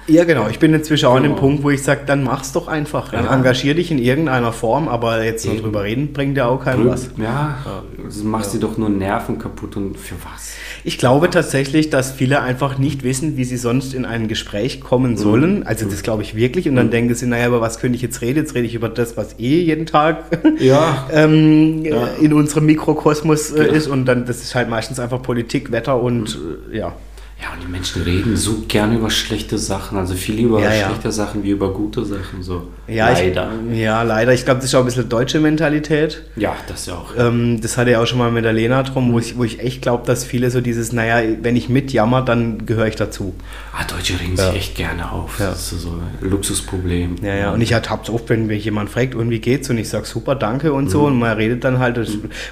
Ja, genau. Ich bin inzwischen auch an dem Genau. Punkt, wo ich sage, dann mach's doch einfach. Ja. Engagier dich in irgendeiner Form, aber jetzt noch Eben. drüber reden, bringt ja auch keinem was. Ja, du machst dir doch nur Nerven kaputt und für was? Ich glaube tatsächlich, dass viele einfach nicht wissen, wie sie sonst in ein Gespräch kommen sollen. Also das glaube ich wirklich. Und dann denken sie, naja, über was könnte ich jetzt reden? Jetzt rede ich über das, was eh jeden Tag *laughs* Ja. ähm, Ja. äh, in unserem Mikrokosmos äh, Genau. ist. Und dann, das ist halt meistens einfach Politik, Wetter und äh, ja. Ja, und die Menschen reden so gerne über schlechte Sachen, also viel lieber Ja, ja. schlechte Sachen wie über gute Sachen, so. Ja, Leider. Ich, ja, leider. Ich glaube, das ist auch ein bisschen deutsche Mentalität. ja, das ja auch. Ähm, das hatte ich auch schon mal mit der Lena drum, wo ich, wo ich echt glaube, dass viele so dieses, naja, wenn ich mitjammer, dann gehöre ich dazu. Ah, Deutsche regen Ja. sich echt gerne auf. Ja. Das ist so ein Luxusproblem. Ja, ja. Und ich hab's oft, wenn mich jemand fragt, und wie geht's? Und ich sag super, danke und so. Und man redet dann halt.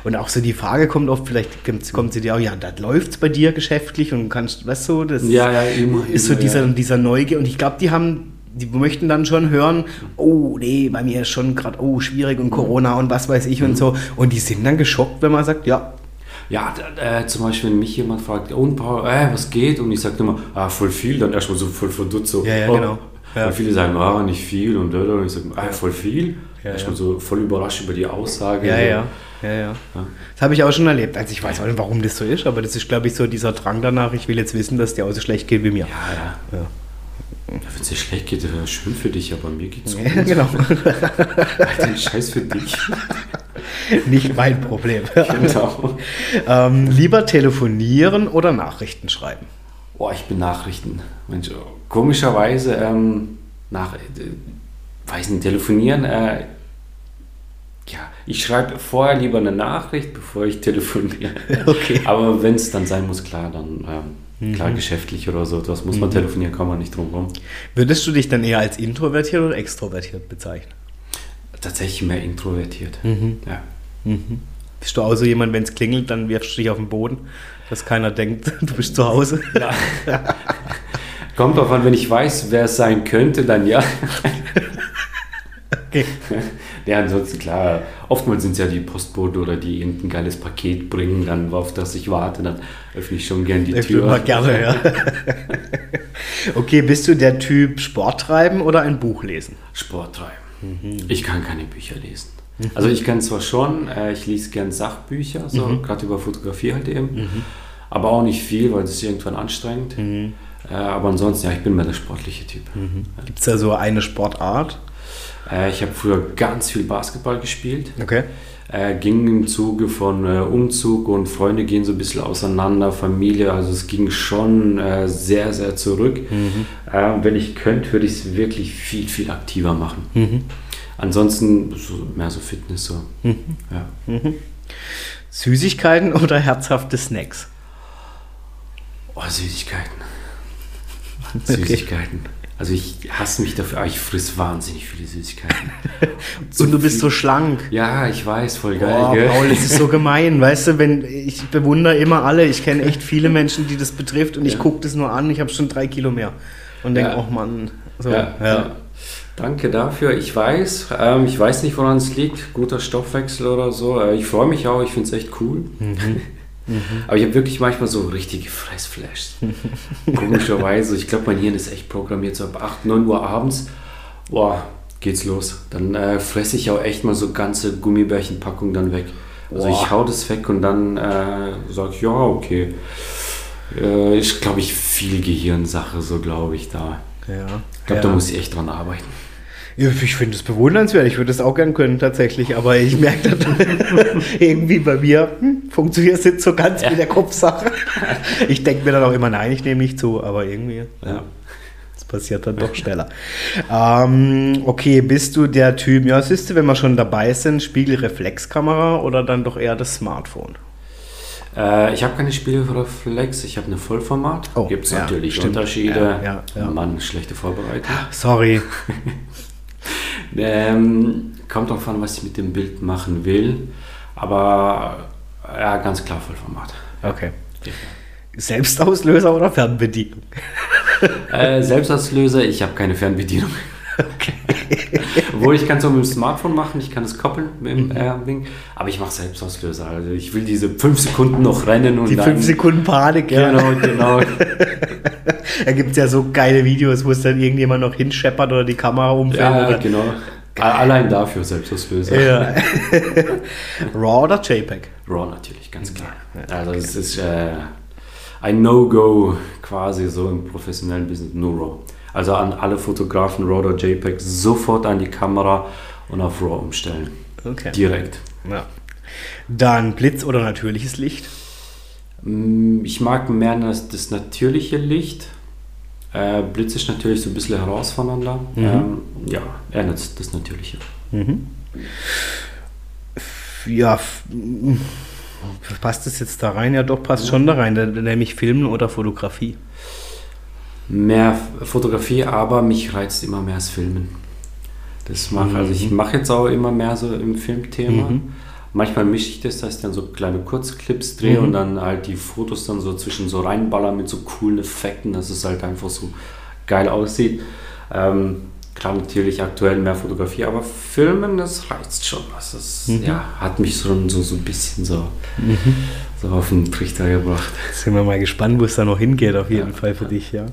Und auch so die Frage kommt oft, vielleicht kommt, sie dir auch, ja, da läuft's bei dir geschäftlich und kannst, weißt du, das Ja, ja, immer. ist so immer, dieser, ja. dieser Neugier. Und ich glaube, die haben. Die möchten dann schon hören, oh nee, bei mir ist schon gerade, oh, schwierig und Corona und was weiß ich und so. Und die sind dann geschockt, wenn man sagt, ja, Ja, äh, zum Beispiel, wenn mich jemand fragt, und Paul, äh, was geht? Und ich sage immer, ah, voll viel, dann erstmal so voll verdutzt. So, Ja, ja, oh. genau. Ja. Und viele sagen, ah, nicht viel. Und, da. und ich sage, ah, voll viel. Ja, erstmal ja. so voll überrascht über die Aussage. Ja, so. ja, ja, ja. Das habe ich auch schon erlebt. Also ich weiß auch nicht, warum das so ist, aber das ist, glaube ich, so dieser Drang danach, ich will jetzt wissen, dass dir auch so schlecht geht wie mir. Ja, ja. Ja. Ja, wenn es dir schlecht geht, ist das schön für dich, aber mir geht's gut. Ja, *laughs* genau. Alter, Scheiß für dich. *laughs* Nicht mein Problem. genau. *laughs* ähm, lieber telefonieren oder Nachrichten schreiben? Boah, ich bin Nachrichten. Mensch, komischerweise, ähm, nach, weiß nicht, telefonieren. Äh, ja, ich schreibe vorher lieber eine Nachricht, bevor ich telefoniere. *laughs* Okay. Aber wenn es dann sein muss, klar, dann ähm, klar mhm. geschäftlich oder so, das muss man mhm. telefonieren, kann man nicht drum rum. Würdest du dich dann eher als introvertiert oder extrovertiert bezeichnen? Tatsächlich mehr introvertiert. Mhm. Ja. Mhm. Bist du auch so jemand, wenn es klingelt, dann wirfst du dich auf den Boden, dass keiner denkt, *laughs* du bist zu Hause? *laughs* Kommt drauf an, wenn ich weiß, wer es sein könnte, dann ja. Okay. *laughs* Ja, ansonsten klar, oftmals sind es ja die Postbote oder die irgendein geiles Paket bringen, dann auf das ich warte, dann öffne ich schon gern die ich Tür. Immer gerne, ja. *laughs* okay, bist du der Typ Sport treiben oder ein Buch lesen? Sport treiben. Mhm. Ich kann keine Bücher lesen. Mhm. Also ich kann zwar schon, äh, ich lese gern Sachbücher, so mhm. gerade über Fotografie halt eben, mhm. aber auch nicht viel, weil es irgendwann anstrengend. Mhm. Äh, aber ansonsten, ja, ich bin mehr der sportliche Typ. Mhm. Gibt es da so eine Sportart? Äh, ich habe früher ganz viel Basketball gespielt. Okay. Äh, ging im Zuge von äh, Umzug und Freunde gehen so ein bisschen auseinander, Familie, also es ging schon sehr, sehr zurück. Mhm. Äh, wenn ich könnte, würde ich es wirklich viel, viel aktiver machen. Mhm. Ansonsten so, mehr so Fitness so. Mhm. Ja. Mhm. Süßigkeiten oder herzhafte Snacks? Oh, Süßigkeiten. *laughs* Süßigkeiten. Also ich hasse mich dafür, aber ich friss wahnsinnig viele Süßigkeiten. so *laughs* und du bist so schlank. Ja, ich weiß, voll geil. Oh, gell? Paul, das ist so *laughs* gemein, weißt du, wenn ich bewundere immer alle, ich kenne echt viele Menschen, die das betrifft und ja. ich gucke das nur an, ich habe schon drei Kilo mehr und denke, ja. oh Mann, so, ja, ja. Danke dafür. Ich weiß, ähm, ich weiß nicht, woran es liegt. Guter Stoffwechsel oder so. Äh, ich freue mich auch, ich finde es echt cool. Mhm. *laughs* Mhm. Aber ich habe wirklich manchmal so richtige Fressflashs. *laughs* Komischerweise. Ich glaube, mein Hirn ist echt programmiert. So ab 8, 9 Uhr abends, boah, geht's los. Dann äh, fresse ich auch echt mal so ganze Gummibärchenpackungen dann weg. Also boah. ich hau das weg und dann äh, sage ich, ja, okay. Äh, ist, glaube ich, viel Gehirnsache, so glaube ich da. Ja. Ich glaube, ja. da muss ich echt dran arbeiten. Ich finde es bewundernswert. Ich würde es auch gern können, tatsächlich. Aber ich merke dann *laughs* irgendwie bei mir, hm, funktioniert es nicht so ganz ja. wie der Kopfsache. Ich denke mir dann auch immer, nein, ich nehme nicht zu. Aber irgendwie, ja. Passiert dann doch schneller. ähm, okay, bist du der Typ, ja, siehst du, wenn wir schon dabei sind, Spiegelreflexkamera oder dann doch eher das Smartphone? Äh, ich habe keine Spiegelreflex, ich habe eine Vollformat. Oh, Gibt es ja, natürlich stimmt. Unterschiede. Ja, ja, Mann, schlechte Vorbereitung. Sorry. *laughs* Ähm, kommt darauf an, was ich mit dem Bild machen will. Aber ja, ganz klar Vollformat. Okay. Selbstauslöser oder Fernbedienung? äh, Selbstauslöser, ich habe keine Fernbedienung. Okay. *laughs* Obwohl ich kann es auch mit dem Smartphone machen, ich kann es koppeln mit dem mhm. Ding, aber ich mache Selbstauslöser. Also ich will diese fünf Sekunden noch rennen und die dann, fünf Sekunden Panik. Ja. Genau, genau. *laughs* da gibt es ja so geile Videos, wo es dann irgendjemand noch hinscheppert oder die Kamera umfällt. Ja, oder? genau. Geil. Allein dafür Selbstauslöser. Ja. *laughs* RAW oder JPEG? RAW natürlich, ganz klar. Also es ist äh, ein No-Go quasi so im professionellen Business, nur RAW. Also an alle Fotografen RAW oder JPEG sofort an die Kamera und auf RAW umstellen. Okay. Direkt. Ja. Dann Blitz oder natürliches Licht? Mm, ich mag mehr das, das natürliche Licht. Äh, Blitz ist natürlich so ein bisschen heraus voneinander. Mhm. Ähm, ja, er nutzt das Natürliche. Mhm. Ja, passt das jetzt da rein? Ja, doch, passt ja. schon da rein, nämlich Filmen oder Fotografie mehr Fotografie, aber mich reizt immer mehr das Filmen. Das mache, also ich mhm. mache jetzt auch immer mehr so im Filmthema. Mhm. Manchmal mische ich das, dass ich dann so kleine Kurzclips drehe mhm. und dann halt die Fotos dann so zwischen so reinballern mit so coolen Effekten, dass es halt einfach so geil aussieht. Ähm, Klar, natürlich aktuell mehr Fotografie, aber Filmen, das reizt schon. Das mhm. ja, hat mich schon so, so ein bisschen so, mhm. so auf den Trichter gebracht. Sind wir mal gespannt, wo es da noch hingeht, auf jeden ja. Fall für dich. Ja.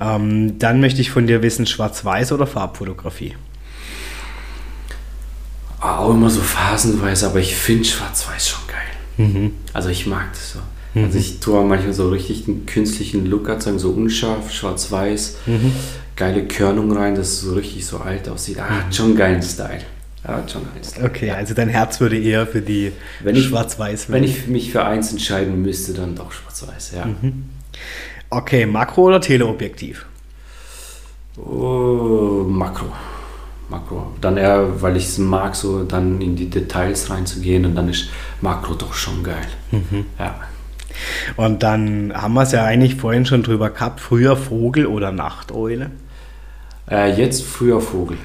Ähm, dann möchte ich von dir wissen, Schwarz-Weiß oder Farbfotografie? Auch immer so phasenweise, aber ich finde Schwarz-Weiß schon geil. Mhm. Also ich mag das so. Mhm. Also ich tue manchmal so richtig einen künstlichen Look erzeugen, so unscharf, schwarz-weiß. Mhm geile Körnung rein, dass es so richtig so alt aussieht. Ah, hat schon einen geilen Style. Schon einen geilen Style. Okay, also dein Herz würde eher für die Schwarz-Weiß Wenn ich mich für eins entscheiden müsste, dann doch Schwarz-Weiß, ja. Mhm. Okay, Makro- oder Teleobjektiv? Oh, Makro. Makro. Dann eher, weil ich es mag, so dann in die Details reinzugehen und dann ist Makro doch schon geil. Mhm. Ja. Und dann haben wir es ja eigentlich vorhin schon drüber gehabt, früher Vogel oder Nachteule? Äh, jetzt früher Vogel.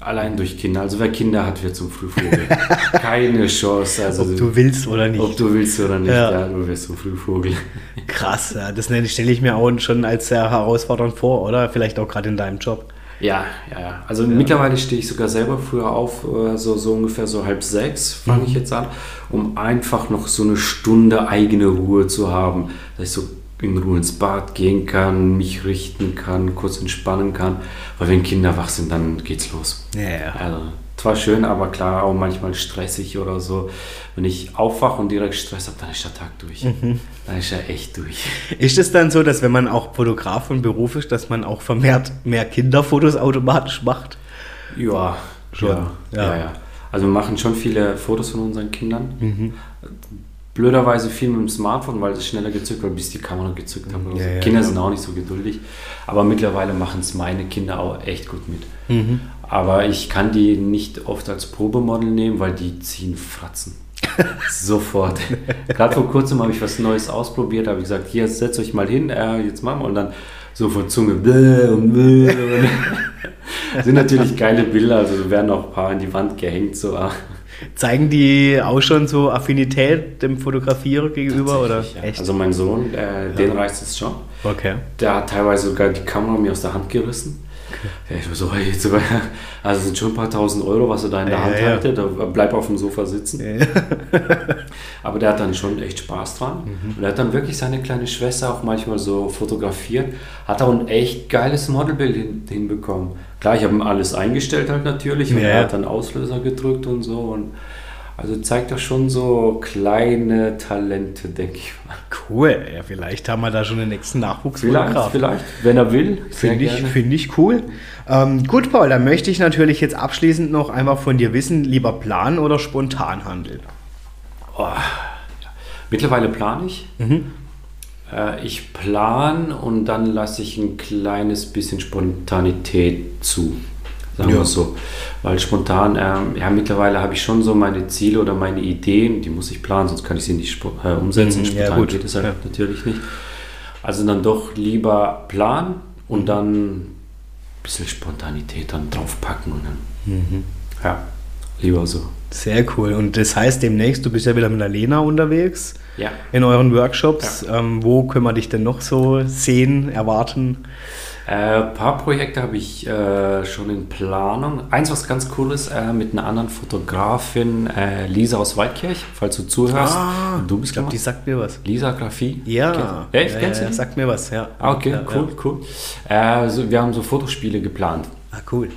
Allein durch Kinder. Also wer Kinder hat, wird zum Frühvogel. *laughs* Keine Chance. Also ob du willst oder nicht. Ob du willst oder nicht, ja, ja du wirst zum Frühvogel. *laughs* Krass, ja. das stelle ich mir auch schon als sehr herausfordernd vor, oder? Vielleicht auch gerade in deinem Job. Ja, ja, ja. Also ja. mittlerweile stehe ich sogar selber früher auf, äh, so, so ungefähr so halb sechs fange mhm. ich jetzt an, um einfach noch so eine Stunde eigene Ruhe zu haben. Dass ich so in Ruhe ins Bad gehen kann, mich richten kann, kurz entspannen kann. Weil wenn Kinder wach sind, dann geht's los. Ja, ja. Also, zwar schön, aber klar auch manchmal stressig oder so. Wenn ich aufwache und direkt Stress habe, dann ist der Tag durch. Mhm. Dann ist er echt durch. Ist es dann so, dass wenn man auch Fotograf von Beruf ist, dass man auch vermehrt mehr Kinderfotos automatisch macht? Ja, schon. Ja, ja. ja, ja. Also wir machen schon viele Fotos von unseren Kindern. Mhm. Blöderweise viel mit dem Smartphone, weil es schneller gezückt wird, bis die Kamera gezückt haben. Ja, so. Kinder sind auch nicht so geduldig. Aber mittlerweile machen es meine Kinder auch echt gut mit. Mhm. Aber ich kann die nicht oft als Probemodel nehmen, weil die ziehen Fratzen. *laughs* Sofort. Gerade vor kurzem habe ich was Neues ausprobiert, habe ich gesagt, hier, setzt euch mal hin, äh, jetzt machen wir und dann Zunge. Bläh und bläh. *laughs* sind natürlich geile Bilder, also werden auch ein paar an die Wand gehängt. So. Zeigen die auch schon so Affinität dem Fotografierer gegenüber? Oder? Ja. Echt? Also mein Sohn, äh, den reißt es schon. Okay. Der hat teilweise sogar die Kamera mir aus der Hand gerissen. Ja, ich so, jetzt, *laughs* also sind schon ein paar tausend Euro, was er da in der ja, Hand ja. hatte. Da bleib auf dem Sofa sitzen. Ja. *laughs* Aber der hat dann schon echt Spaß dran. Mhm. Und er hat dann wirklich seine kleine Schwester auch manchmal so fotografiert. Hat auch ein echt geiles Modelbild hin, hinbekommen. Klar, ich habe ihm alles eingestellt halt natürlich. Und er hat dann Auslöser gedrückt und so. Und also zeigt doch schon so kleine Talente, denke ich mal. Cool, ja, vielleicht haben wir da schon den nächsten Nachwuchs. Vielleicht, vielleicht, wenn er will. Finde ich, find ich cool. Ähm, gut, Paul, dann möchte ich natürlich jetzt abschließend noch einfach von dir wissen, lieber planen oder spontan handeln? Oh. Mittlerweile plane ich. Mhm. Äh, ich plane und dann lasse ich ein kleines bisschen Spontanität zu sagen ja. wir so. Weil spontan, ähm, ja, mittlerweile habe ich schon so meine Ziele oder meine Ideen, die muss ich planen, sonst kann ich sie nicht äh, umsetzen. Mhm, spontan ja, geht es halt ja. natürlich nicht. Also dann doch lieber planen und mhm. dann ein bisschen Spontanität dann draufpacken und dann, mhm. ja, lieber so. Sehr cool. Und das heißt demnächst, du bist ja wieder mit der Lena unterwegs ja. in euren Workshops. Ja. Ähm, wo können wir dich denn noch so sehen, erwarten? Ein äh, paar Projekte habe ich äh, schon in Planung. Eins, was ganz cool ist, äh, mit einer anderen Fotografin, äh, Lisa aus Waldkirch, falls du zuhörst. Ah, du bist, glaube die sagt mir was. Lisa Graphie. Ja. Echt? Ja, Kennst ja, sagt mir was, ja. Ah, okay, ja, cool, cool. Also, wir haben so Fotospiele geplant. Ah, cool.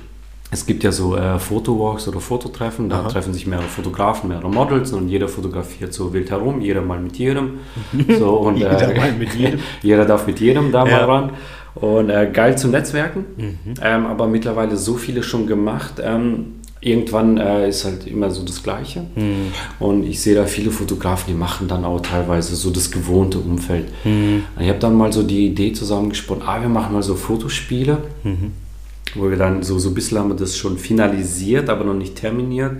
Es gibt ja so äh, Fotowalks oder Fototreffen, da Aha. treffen sich mehrere Fotografen, mehrere Models und jeder fotografiert so wild herum, jeder mal mit jedem. *laughs* So, und, jeder mal mit jedem. *laughs* jeder darf mit jedem da mal ran. Und äh, geil zum Netzwerken, mhm. ähm, aber mittlerweile so viele schon gemacht. Ähm, irgendwann äh, ist halt immer so das Gleiche. Mhm. Und ich sehe da viele Fotografen, die machen dann auch teilweise so das gewohnte Umfeld. Mhm. Ich habe dann mal so die Idee zusammengesponnen, ah, wir machen mal so Fotospiele, mhm. wo wir dann so, so ein bisschen haben wir das schon finalisiert, aber noch nicht terminiert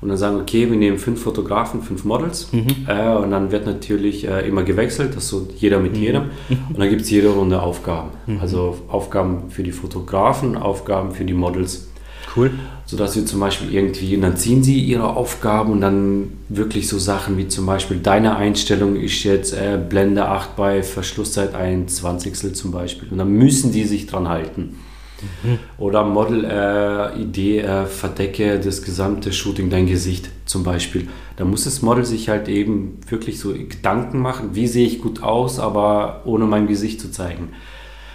und dann sagen, okay, wir nehmen fünf Fotografen, fünf Models mhm. äh, und dann wird natürlich äh, immer gewechselt, das so jeder mit mhm. jedem *laughs* und dann gibt es jede Runde Aufgaben. Mhm. Also Aufgaben für die Fotografen, Aufgaben für die Models. Cool. Sodass sie zum Beispiel irgendwie, und dann ziehen sie ihre Aufgaben und dann wirklich so Sachen wie zum Beispiel deine Einstellung ist jetzt äh, Blende 8 bei Verschlusszeit 1 Zwanzigstel zum Beispiel und dann müssen die sich dran halten. Mhm. Oder Model-Idee, äh, äh, verdecke das gesamte Shooting, dein Gesicht zum Beispiel. Da muss das Model sich halt eben wirklich so Gedanken machen, wie sehe ich gut aus, aber ohne mein Gesicht zu zeigen.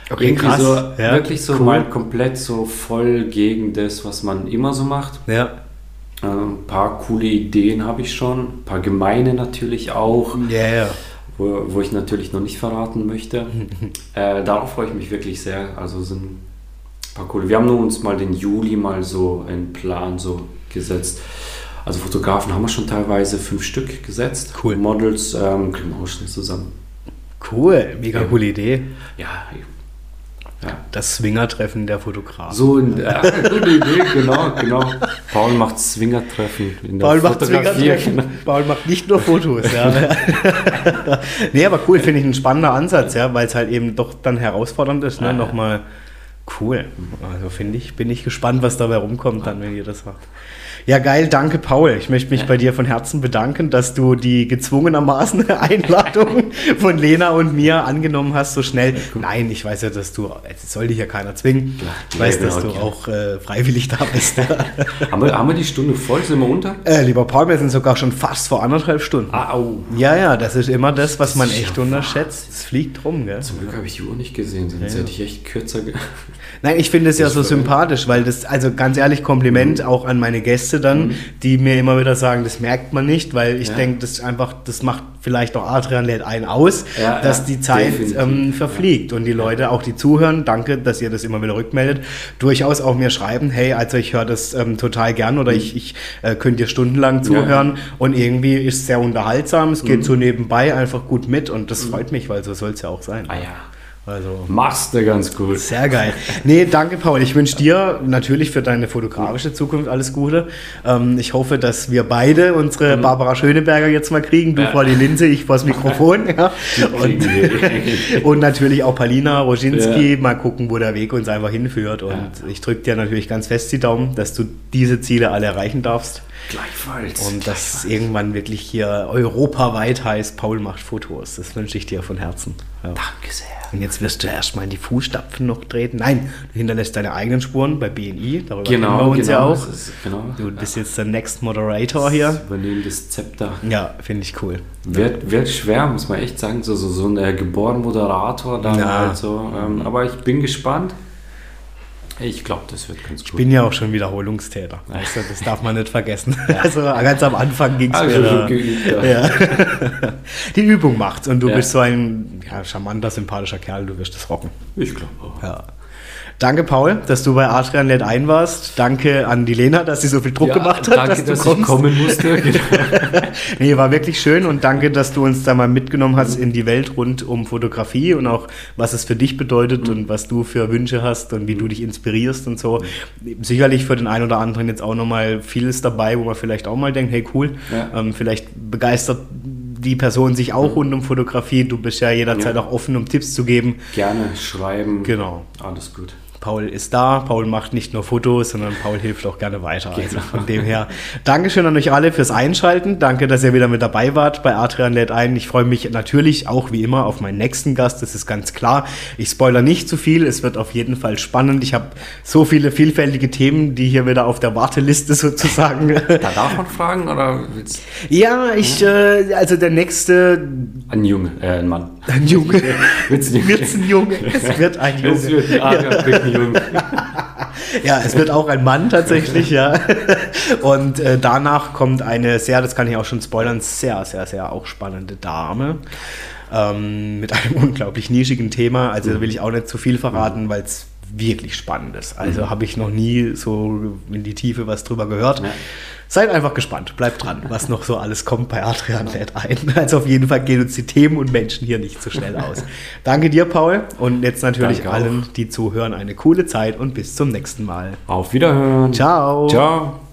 Okay, Irgendwie krass. so, ja, wirklich so cool. mal komplett so voll gegen das, was man immer so macht. Ja. Äh, ein paar coole Ideen habe ich schon, ein paar gemeine natürlich auch. Ja. Wo, wo ich natürlich noch nicht verraten möchte. *laughs* äh, darauf freue ich mich wirklich sehr. Also sind paar coole. Wir haben nur uns mal den Juli mal so einen Plan so gesetzt. Also Fotografen haben wir schon teilweise fünf Stück gesetzt. Cool. Models ähm, kriegen wir auch schnell zusammen. Cool, mega ja. coole Idee. Ja, ja. Das Swingertreffen der Fotografen. So, ein, äh, *laughs* gute Idee, genau, genau. Paul macht Swingertreffen in der Paul macht. Swingertreffen. Paul macht nicht nur Fotos, ja. *laughs* nee, aber cool, finde ich ein spannender Ansatz, ja, weil es halt eben doch dann herausfordernd ist, ne? Nochmal cool. Also finde ich, bin ich gespannt, was dabei rumkommt, dann, wenn ihr das macht. Ja, geil, danke, Paul. Ich möchte mich bei dir von Herzen bedanken, dass du die gezwungenermaßen *laughs* Einladung von Lena und mir angenommen hast, so schnell. Nein, ich weiß ja, dass du, es soll dich ja keiner zwingen. Ich weiß, Nee, dass du genau, auch äh, freiwillig da bist. *laughs* Haben wir, haben wir die Stunde voll? Sind wir unter? äh, lieber Paul, wir sind sogar schon fast vor anderthalb Stunden. Ah, au. Ja, ja, das ist immer das, was man echt ja unterschätzt. Es fliegt rum, gell? Zum Glück habe ich die Uhr nicht gesehen, sonst hätte ich echt kürzer. *laughs* Nein, ich finde es ja so sympathisch, weil das, also ganz ehrlich, Kompliment Mhm. auch an meine Gäste dann, die mir immer wieder sagen, das merkt man nicht, weil ich Ja. denke, das einfach, das macht vielleicht auch Adrian lädt ein aus, Ja, dass ja, die Zeit ähm, verfliegt und die Leute, auch die zuhören, danke, dass ihr das immer wieder rückmeldet, durchaus auch mir schreiben, hey, also ich höre das ähm, total gern oder ich, ich äh, könnt dir stundenlang zuhören und irgendwie ist es sehr unterhaltsam, es geht Mhm. so nebenbei einfach gut mit und das freut mich, weil so soll es ja auch sein. Ah ja. Also Machst du ganz gut. sehr geil. Nee, danke, Paul. Ich wünsche dir natürlich für deine fotografische Zukunft alles Gute. Ähm, ich hoffe, dass wir beide unsere Barbara Schöneberger jetzt mal kriegen. Du Ja. vor die Linse, ich vor das Mikrofon. *laughs* Ja. Und, *laughs* und natürlich auch Palina Roginski. Ja. Mal gucken, wo der Weg uns einfach hinführt. Und ich drücke dir natürlich ganz fest die Daumen, dass du diese Ziele alle erreichen darfst. Gleichfalls. Und dass es irgendwann wirklich hier europaweit heißt, Paul macht Fotos. Das wünsche ich dir von Herzen. Ja. Danke sehr. Und jetzt wirst du erstmal in die Fußstapfen noch treten. Nein, du hinterlässt deine eigenen Spuren bei BNI. Darüber Genau, wir uns genau. ja auch. Ist, genau. Du bist jetzt der Next Moderator hier. Übernehmen das Zepter. Ja, finde ich cool. Wird, wird schwer, muss man echt sagen. So, so, so ein äh, geboren Moderator da Ja. halt so. Ähm, aber ich bin gespannt. Ich glaube, das wird ganz Ich gut. bin ja auch schon Wiederholungstäter. Weißt du, das darf man nicht *laughs* vergessen. Also ganz am Anfang ging es Ah, mir. geübt, ja. ja. Die Übung macht's und du Ja. bist so ein ja, charmanter, sympathischer Kerl. Du wirst es rocken. Ich glaube auch. Ja. Danke, Paul, dass du bei Adrian Led ein warst. Danke an die Lena, dass sie so viel Druck Ja, gemacht hat, danke, dass du dass kommst. ich kommen musste. *laughs* Genau. Nee, war wirklich schön und danke, dass du uns da mal mitgenommen hast in die Welt rund um Fotografie und auch was es für dich bedeutet und was du für Wünsche hast und wie du dich inspirierst und so. Sicherlich für den einen oder anderen jetzt auch nochmal vieles dabei, wo man vielleicht auch mal denkt, hey cool, Ja. ähm, vielleicht begeistert die Person sich auch rund um Fotografie. Du bist ja jederzeit Ja. auch offen, um Tipps zu geben. Gerne schreiben. Genau. Alles gut. Paul ist da, Paul macht nicht nur Fotos, sondern Paul hilft auch gerne weiter. Also Genau. von dem her, Dankeschön an euch alle fürs Einschalten. Danke, dass ihr wieder mit dabei wart bei Adrian lädt ein. Ich freue mich natürlich auch wie immer auf meinen nächsten Gast, das ist ganz klar. Ich spoiler nicht zu viel, es wird auf jeden Fall spannend. Ich habe so viele vielfältige Themen, die hier wieder auf der Warteliste sozusagen. *laughs* Da darf man fragen oder willst ja, ich, äh, also der nächste, Ein Junge, äh, ein Mann. Ein Junge, Wird's ein Junge? wird's ein Junge, *laughs* es wird ein Junge. Es wird ein Junge. *laughs* Ja, es wird auch ein Mann tatsächlich, ja. *laughs* Und äh, danach kommt eine sehr, das kann ich auch schon spoilern, sehr, sehr, sehr auch spannende Dame. Ähm, mit einem unglaublich nischigen Thema. Also da will ich auch nicht zu viel verraten, weil es wirklich spannend ist. Also habe ich noch nie so in die Tiefe was drüber gehört. Ja. Seid einfach gespannt, bleibt dran, was noch so alles kommt bei Adrian lädt ein. *laughs* Also auf jeden Fall gehen uns die Themen und Menschen hier nicht so schnell aus. *laughs* Danke dir, Paul. Und jetzt natürlich Danke auch. allen, die zuhören, eine coole Zeit und bis zum nächsten Mal. Auf Wiederhören. Ciao. Ciao.